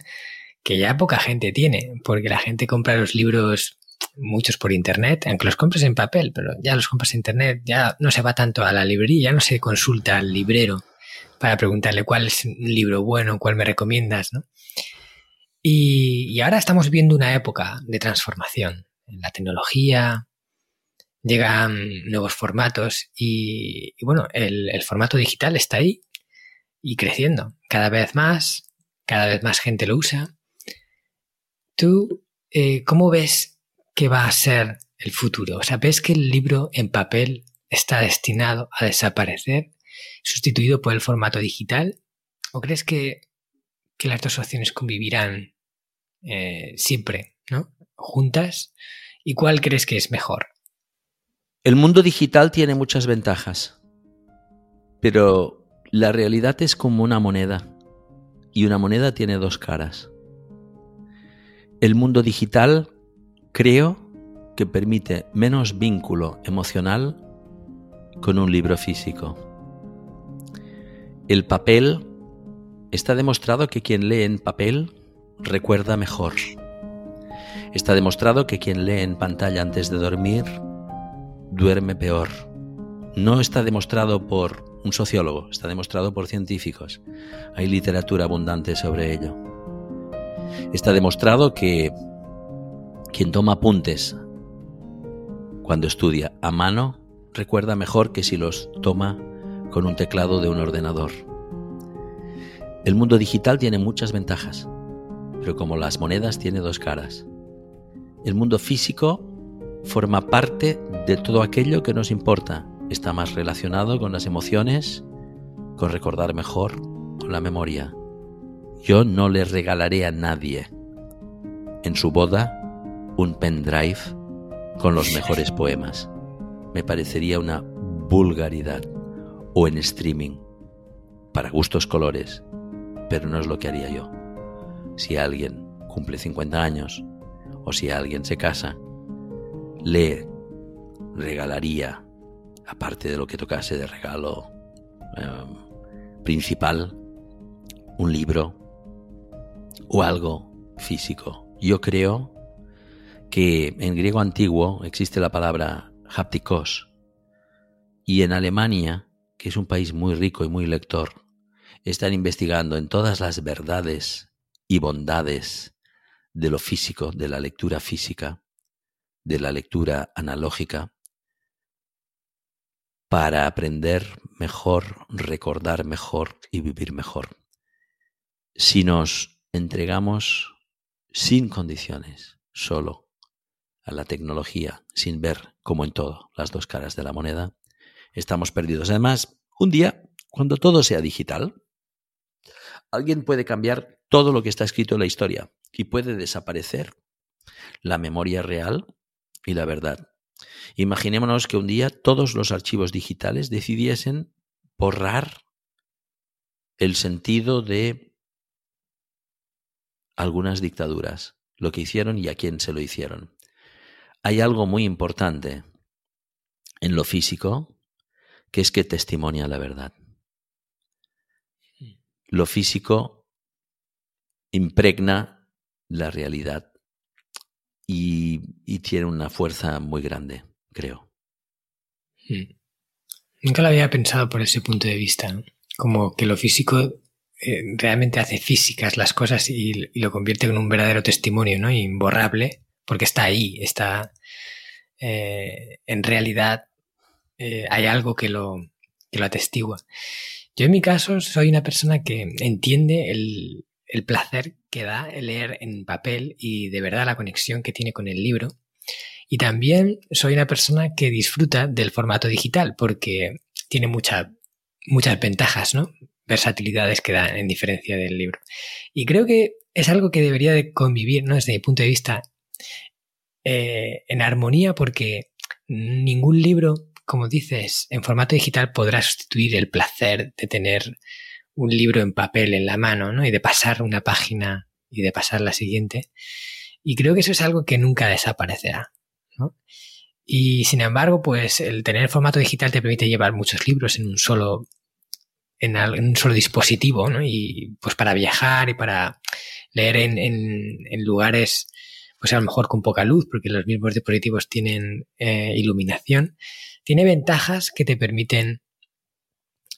que ya poca gente tiene, porque la gente compra los libros muchos por internet, aunque los compres en papel, pero ya los compras en internet, ya no se va tanto a la librería, no se consulta al librero para preguntarle cuál es un libro bueno, cuál me recomiendas, ¿no? Y, ahora estamos viendo una época de transformación en la tecnología, llegan nuevos formatos y, bueno, el formato digital está ahí y creciendo cada vez más, cada vez más gente lo usa. ¿Tú eh, cómo ves que va a ser el futuro? O sea, ¿ves que el libro en papel está destinado a desaparecer, sustituido por el formato digital? ¿O crees que, que las dos opciones convivirán eh, siempre, ¿no? Juntas. ¿Y cuál crees que es mejor? El mundo digital tiene muchas ventajas, pero la realidad es como una moneda y una moneda tiene dos caras. El mundo digital creo que permite menos vínculo emocional con un libro físico. El papel está demostrado que quien lee en papel recuerda mejor. Está demostrado que quien lee en pantalla antes de dormir duerme peor. No está demostrado por un sociólogo, está demostrado por científicos. Hay literatura abundante sobre ello. Está demostrado que quien toma apuntes cuando estudia a mano recuerda mejor que si los toma con un teclado de un ordenador. El mundo digital tiene muchas ventajas, pero como las monedas tiene dos caras. El mundo físico forma parte de todo aquello que nos importa. Está más relacionado con las emociones, con recordar mejor, con la memoria. Yo no le regalaré a nadie en su boda un pendrive con los mejores poemas. Me parecería una vulgaridad. O en streaming. Para gustos colores. Pero no es lo que haría yo. Si alguien cumple 50 años o si alguien se casa, le regalaría, aparte de lo que tocase de regalo eh, principal, un libro o algo físico. Yo creo que en griego antiguo existe la palabra haptikos y en Alemania, que es un país muy rico y muy lector, están investigando en todas las verdades y bondades de lo físico, de la lectura física, de la lectura analógica, para aprender mejor, recordar mejor y vivir mejor. Si nos entregamos sin condiciones, solo a la tecnología, sin ver, como en todo, las dos caras de la moneda, estamos perdidos. Además, un día, cuando todo sea digital, alguien puede cambiar todo lo que está escrito en la historia y puede desaparecer la memoria real y la verdad. Imaginémonos que un día todos los archivos digitales decidiesen borrar el sentido de algunas dictaduras, lo que hicieron y a quién se lo hicieron. Hay algo muy importante en lo físico, que es que testimonia la verdad. Lo físico impregna la realidad y, tiene una fuerza muy grande, creo. Hmm. Nunca lo había pensado por ese punto de vista, como que lo físico eh, realmente hace físicas las cosas y, lo convierte en un verdadero testimonio, ¿no? Imborrable, porque está ahí, está eh, en realidad eh, hay algo que lo, que lo atestigua. Yo en mi caso soy una persona que entiende el, el placer que da leer en papel y de verdad la conexión que tiene con el libro. Y también soy una persona que disfruta del formato digital porque tiene muchas ventajas, ¿no? Versatilidades que da en diferencia del libro. Y creo que es algo que debería de convivir, ¿no? Desde mi punto de vista, eh, en armonía porque ningún libro, como dices, en formato digital podrá sustituir el placer de tener un libro en papel en la mano, ¿no? Y de pasar una página y de pasar la siguiente. Y creo que eso es algo que nunca desaparecerá, ¿no? Y sin embargo, pues el tener formato digital te permite llevar muchos libros en un solo, en, un solo dispositivo, ¿no? Y pues para viajar y para leer en, en, lugares, pues a lo mejor con poca luz, porque los mismos dispositivos tienen eh, iluminación, tiene ventajas que te permiten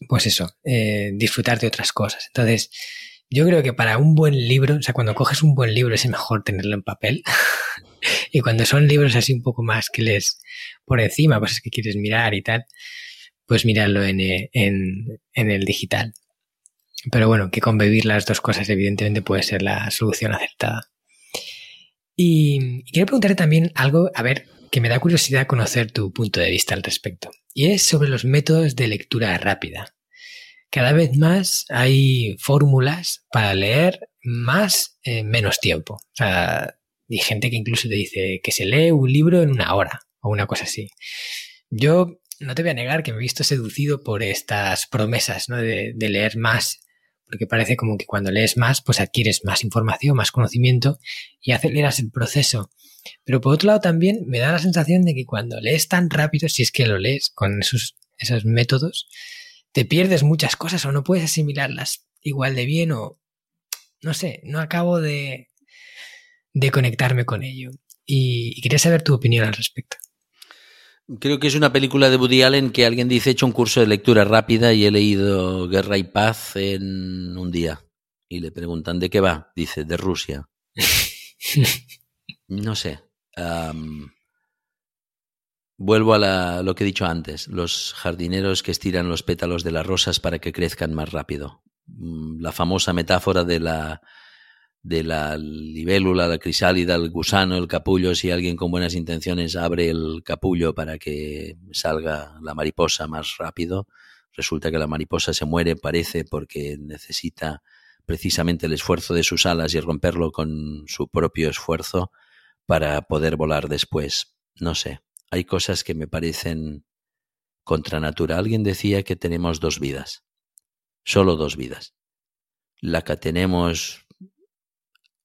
pues eso, eh, disfrutar de otras cosas. Entonces, yo creo que para un buen libro, o sea, cuando coges un buen libro es mejor tenerlo en papel. y cuando son libros así un poco más que les por encima, cosas que quieres mirar y tal, pues mirarlo en, eh, en, en el digital. Pero bueno, que convivir las dos cosas evidentemente puede ser la solución acertada. Y, quiero preguntarle también algo, a ver, que me da curiosidad conocer tu punto de vista al respecto y es sobre los métodos de lectura rápida. Cada vez más hay fórmulas para leer más en menos tiempo. O sea, hay gente que incluso te dice que se lee un libro en una hora o una cosa así. Yo no te voy a negar que me he visto seducido por estas promesas ¿no? de, de leer más, porque parece como que cuando lees más, pues adquieres más información, más conocimiento y aceleras el proceso. Pero por otro lado también me da la sensación de que cuando lees tan rápido, si es que lo lees con esos, esos métodos, te pierdes muchas cosas o no puedes asimilarlas igual de bien o no sé, no acabo de, de conectarme con ello. Y, quería saber tu opinión al respecto. Creo que es una película de Woody Allen que alguien dice he hecho un curso de lectura rápida y he leído Guerra y Paz en un día. Y le preguntan ¿de qué va? Dice, de Rusia. no sé. vuelvo a lo que he dicho antes, los jardineros que estiran los pétalos de las rosas para que crezcan más rápido. Mm, la famosa metáfora de la, de la libélula, la crisálida, el gusano, el capullo, si alguien con buenas intenciones abre el capullo para que salga la mariposa más rápido, resulta que la mariposa se muere, parece, porque necesita precisamente el esfuerzo de sus alas y romperlo con su propio esfuerzo para poder volar después. No sé, hay cosas que me parecen contranatura. Alguien decía que tenemos dos vidas, solo dos vidas. La que tenemos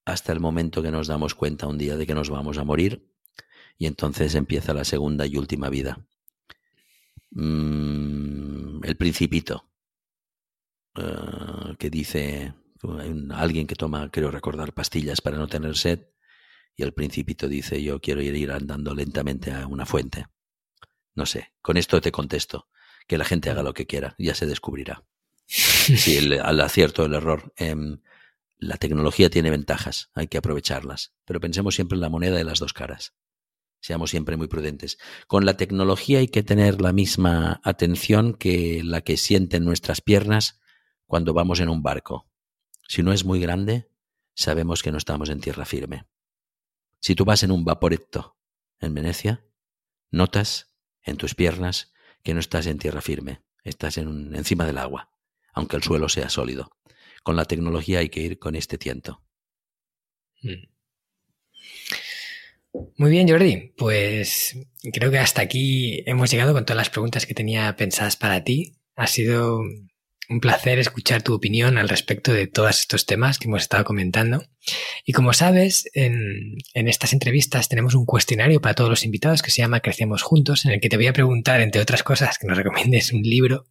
hasta el momento que nos damos cuenta un día de que nos vamos a morir y entonces empieza la segunda y última vida. Mm, el principito, eh, que dice, alguien que toma, creo recordar, pastillas para no tener sed, y el principito dice yo quiero ir andando lentamente a una fuente. No sé, con esto te contesto, que la gente haga lo que quiera, ya se descubrirá. Sí, el, acierto, el error. Em, La tecnología tiene ventajas, hay que aprovecharlas, pero pensemos siempre en la moneda de las dos caras. Seamos siempre muy prudentes. Con la tecnología hay que tener la misma atención que la que sienten nuestras piernas cuando vamos en un barco. Si no es muy grande, sabemos que no estamos en tierra firme. Si tú vas en un vaporetto en Venecia, notas en tus piernas que no estás en tierra firme, estás en encima del agua, aunque el suelo sea sólido. Con la tecnología hay que ir con este tiento. Mm. Muy bien, Jordi. Pues creo que hasta aquí hemos llegado con todas las preguntas que tenía pensadas para ti. Ha sido un placer escuchar tu opinión al respecto de todos estos temas que hemos estado comentando. Y como sabes, en, estas entrevistas tenemos un cuestionario para todos los invitados que se llama Crecemos Juntos, en el que te voy a preguntar, entre otras cosas, que nos recomiendes un libro,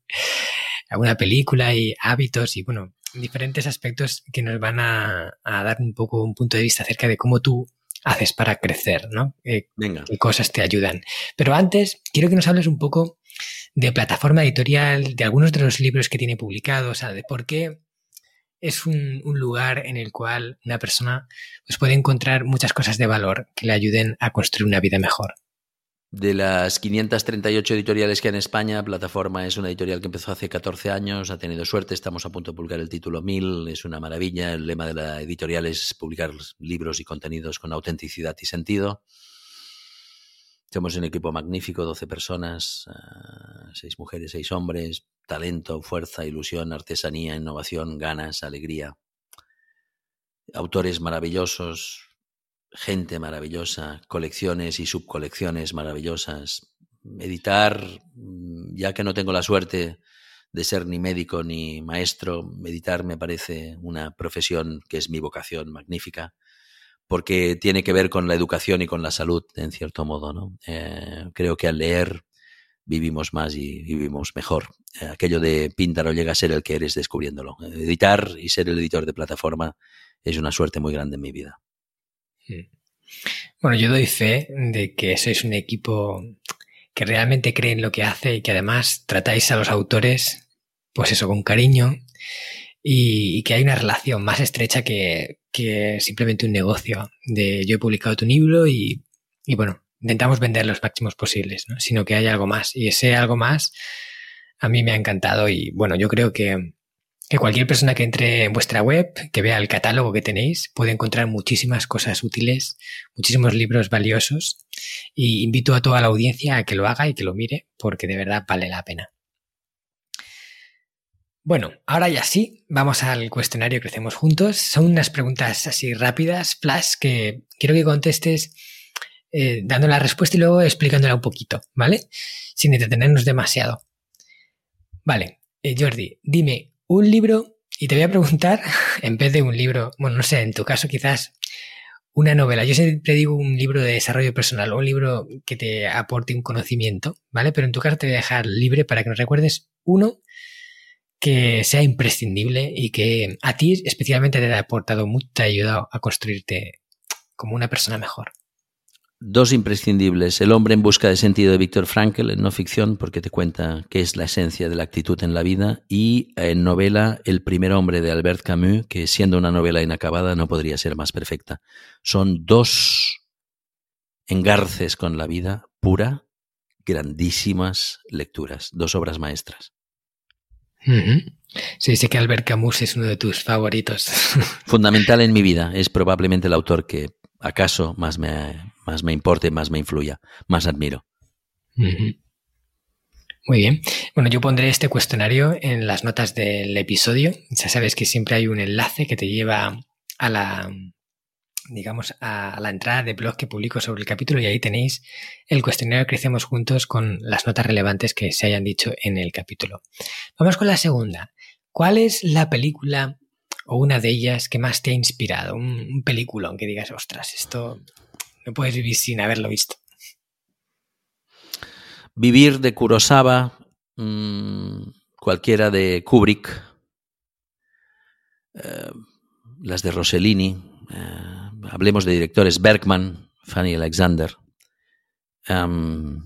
alguna película y hábitos y, bueno, diferentes aspectos que nos van a, dar un poco un punto de vista acerca de cómo tú haces para crecer, ¿no? Eh, Venga. ¿Qué cosas te ayudan? Pero antes, quiero que nos hables un poco de plataforma editorial, de algunos de los libros que tiene publicados, o sea, de por qué es un, lugar en el cual una persona pues, puede encontrar muchas cosas de valor que le ayuden a construir una vida mejor. De las 538 editoriales que hay en España, Plataforma es una editorial que empezó hace 14 años, ha tenido suerte, estamos a punto de publicar el título 1000, es una maravilla, el lema de la editorial es publicar libros y contenidos con autenticidad y sentido. Somos un equipo magnífico, 12 personas, 6 ah, mujeres, 6 hombres, talento, fuerza, ilusión, artesanía, innovación, ganas, alegría. Autores maravillosos, gente maravillosa, colecciones y subcolecciones maravillosas. Meditar, mm, ya que no tengo la suerte de ser ni médico ni maestro, meditar me parece una profesión que es mi vocación magnífica porque tiene que ver con la educación y con la salud, en cierto modo. ¿no? Eh, creo que al leer vivimos más y vivimos mejor. Eh, aquello de Píntaro llega a ser el que eres descubriéndolo. Editar y ser el editor de plataforma es una suerte muy grande en mi vida. Hmm. Bueno, yo doy fe de que sois un equipo que realmente cree en lo que hace y que además tratáis a los autores, pues eso, con cariño y, que hay una relación más estrecha que, simplemente un negocio de yo he publicado tu libro y, bueno, intentamos vender los máximos posibles, ¿no? sino que hay algo más. Y ese algo más a mí me ha encantado y bueno, yo creo que, que cualquier persona que entre en vuestra web, que vea el catálogo que tenéis, puede encontrar muchísimas cosas útiles, muchísimos libros valiosos y invito a toda la audiencia a que lo haga y que lo mire porque de verdad vale la pena. Bueno, ahora ya sí, vamos al cuestionario Crecemos Juntos. Son unas preguntas así rápidas, flash, que quiero que contestes eh, dando la respuesta y luego explicándola un poquito, ¿vale? Sin entretenernos demasiado. Vale, eh, Jordi, dime un libro y te voy a preguntar, en vez de un libro, bueno, no sé, en tu caso quizás una novela. Yo siempre digo un libro de desarrollo personal o un libro que te aporte un conocimiento, ¿vale? Pero en tu caso te voy a dejar libre para que nos recuerdes uno que sea imprescindible y que a ti especialmente te ha aportado mucho, te ha ayudado a construirte como una persona mejor. Dos imprescindibles. El hombre en busca de sentido de Víctor Frankl, en no ficción, porque te cuenta qué es la esencia de la actitud en la vida, y en novela El primer hombre de Albert Camus, que siendo una novela inacabada no podría ser más perfecta. Son dos engarces con la vida pura, grandísimas lecturas, dos obras maestras. Sí, sé que Albert Camus es uno de tus favoritos. Fundamental en mi vida. Es probablemente el autor que acaso más me, más me importe, más me influya, más admiro. Muy bien. Bueno, yo pondré este cuestionario en las notas del episodio. Ya sabes que siempre hay un enlace que te lleva a la, digamos, a la entrada de blog que publico sobre el capítulo y ahí tenéis el cuestionario que hacemos juntos con las notas relevantes que se hayan dicho en el capítulo. Vamos con la segunda. ¿Cuál es la película o una de ellas que más te ha inspirado? Un, película, aunque digas, ostras, esto no puedes vivir sin haberlo visto. Vivir de Kurosawa, mm, cualquiera de Kubrick, eh, las de Rossellini, eh, hablemos de directores, Bergman, Fanny Alexander, um,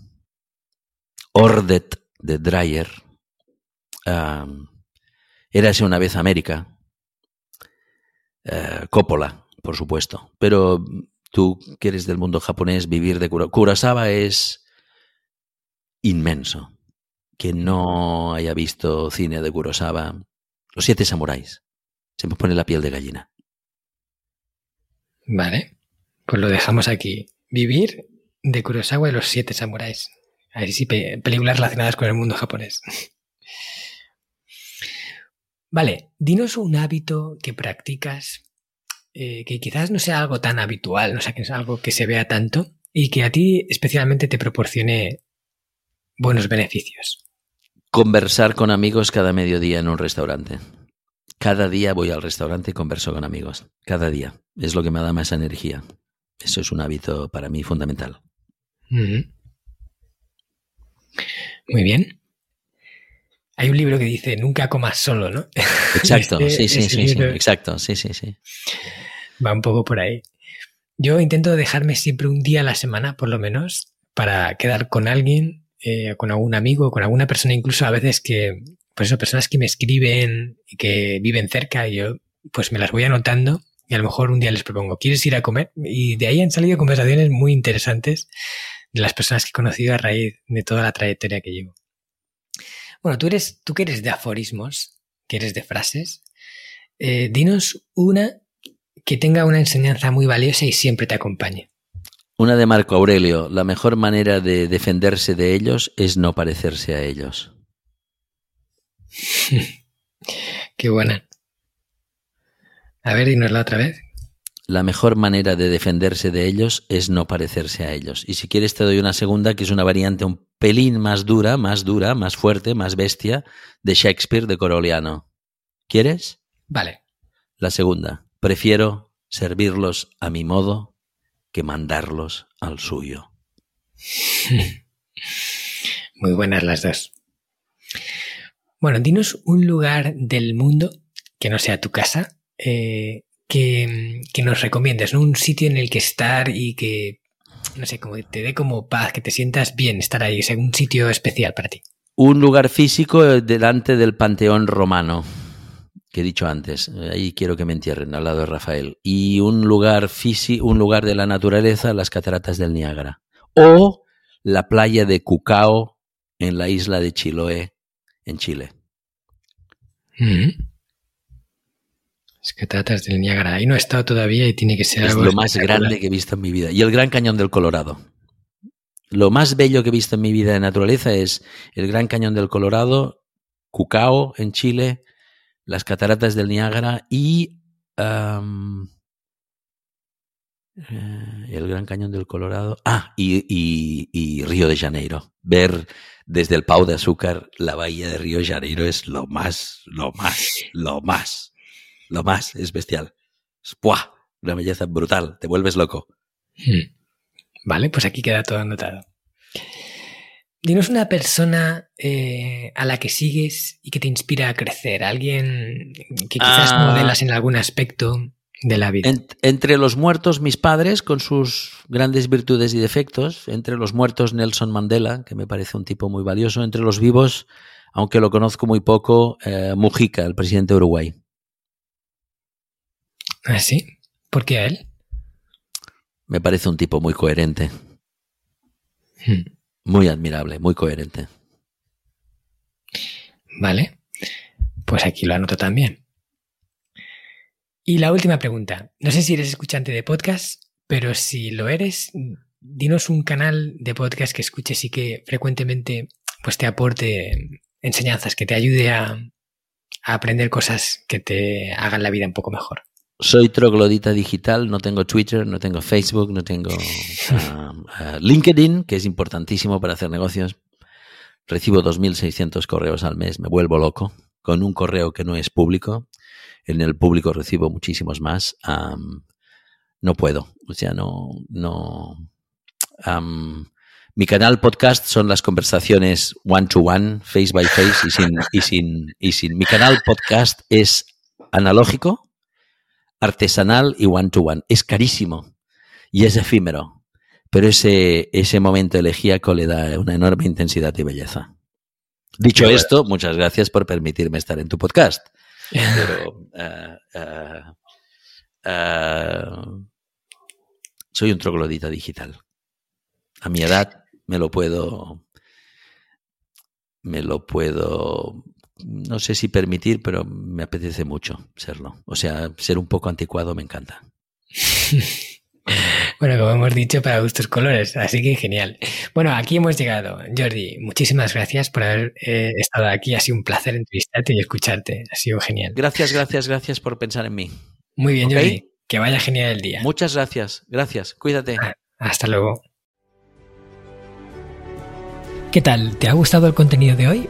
Ordet de Dreyer, um, Érase una vez América, eh, Coppola, por supuesto. Pero tú que eres del mundo japonés, vivir de Kurosawa es inmenso. Quien no haya visto cine de Kurosawa, Los Siete Samuráis, se me pone la piel de gallina. Vale, pues lo dejamos aquí. Vivir de Kurosawa y Los Siete Samuráis. Ahí sí, películas relacionadas con el mundo japonés. Vale, dinos un hábito que practicas eh, que quizás no sea algo tan habitual, no sea que es algo que se vea tanto y que a ti especialmente te proporcione buenos beneficios. Conversar con amigos cada mediodía en un restaurante. Cada día voy al restaurante y converso con amigos. Cada día. Es lo que me da más energía. Eso es un hábito para mí fundamental. Muy bien. Hay un libro que dice nunca comas solo, ¿no? Exacto, este sí, sí, sí, sí, exacto, sí, sí, sí. Va un poco por ahí. Yo intento dejarme siempre un día a la semana, por lo menos, para quedar con alguien eh, con algún amigo, con alguna persona, incluso a veces que, pues eso, personas que me escriben y que viven cerca y yo, pues me las voy anotando y a lo mejor un día les propongo, ¿quieres ir a comer? Y de ahí han salido conversaciones muy interesantes de las personas que he conocido a raíz de toda la trayectoria que llevo. Bueno, tú eres, tú que eres de aforismos, que eres de frases, eh, dinos una que tenga una enseñanza muy valiosa y siempre te acompañe. Una de Marco Aurelio, la mejor manera de defenderse de ellos es no parecerse a ellos. Qué buena. A ver, la otra vez. La mejor manera de defenderse de ellos es no parecerse a ellos. Y si quieres te doy una segunda que es una variante un pelín más dura, más dura, más fuerte, más bestia, de Shakespeare de Coroliano. ¿Quieres? Vale. La segunda. Prefiero servirlos a mi modo que mandarlos al suyo. Muy buenas las dos. Bueno, dinos un lugar del mundo que no sea tu casa, eh, que, nos recomiendes, un sitio en el que estar y que, no sé, como te dé como paz, que te sientas bien estar ahí, sea, un sitio especial para ti. Un lugar físico delante del Panteón Romano que he dicho antes, ahí quiero que me entierren al lado de Rafael, y un lugar físico, un lugar de la naturaleza, las cataratas del Niágara, o la playa de Cucao en la isla de Chiloé, en Chile. Mm. Cataratas del Niágara, ahí no he estado todavía y tiene que ser es lo más grande que he visto en mi vida. Y el Gran Cañón del Colorado. Lo más bello que he visto en mi vida de naturaleza es el Gran Cañón del Colorado, Cucao en Chile, las cataratas del Niágara y eh, el Gran Cañón del Colorado. Ah, y, Río de Janeiro. Ver desde el Pau de Azúcar la bahía de Río de Janeiro es lo más, lo más, lo más, lo más, es bestial. Es una belleza brutal, te vuelves loco. Hmm. Vale, pues aquí queda todo anotado. Dinos una persona eh, a la que sigues y que te inspira a crecer, alguien que quizás ah. modelas en algún aspecto de la vida. entre los muertos, mis padres, con sus grandes virtudes y defectos. Entre los muertos, Nelson Mandela, que me parece un tipo muy valioso. Entre los vivos, aunque lo conozco muy poco, eh, Mujica, el presidente de Uruguay. ¿Ah, sí? ¿Por qué a él? Me parece un tipo muy coherente. Hmm. Muy admirable, muy coherente. Vale, pues aquí lo anoto también. Y la última pregunta. No sé si eres escuchante de podcast, pero si lo eres, dinos un canal de podcast que escuches y que frecuentemente pues, te aporte enseñanzas, que te ayude a, a aprender cosas que te hagan la vida un poco mejor. Soy troglodita digital, no tengo Twitter, no tengo Facebook, no tengo ah, LinkedIn, que es importantísimo para hacer negocios. Recibo 2.600 correos al mes, me vuelvo loco, con un correo que no es público. En el público recibo muchísimos más. no puedo, o sea, no, no. mi canal podcast son las conversaciones one to one, face by face y sin, y sin, y sin. Mi canal podcast es analógico, artesanal y one-to-one. Es carísimo y es efímero, pero ese, ese momento elegíaco le da una enorme intensidad y belleza. Dicho esto, muchas gracias por permitirme estar en tu podcast. Pero, eh, eh, uh, soy un troglodita digital. A mi edad me lo puedo, me lo puedo, no sé si permitir, pero me apetece mucho serlo. O sea, ser un poco anticuado me encanta. Bueno, como hemos dicho, para gustos colores, así que genial. Bueno, aquí hemos llegado. Jordi, muchísimas gracias por haber eh, estado aquí. Ha sido un placer entrevistarte y escucharte. Ha sido genial. Gracias, gracias, gracias por pensar en mí. Muy bien, Jordi. Que vaya genial el día. Muchas gracias, gracias. Cuídate. Ah, hasta luego. ¿Qué tal? ¿Te ha gustado el contenido de hoy?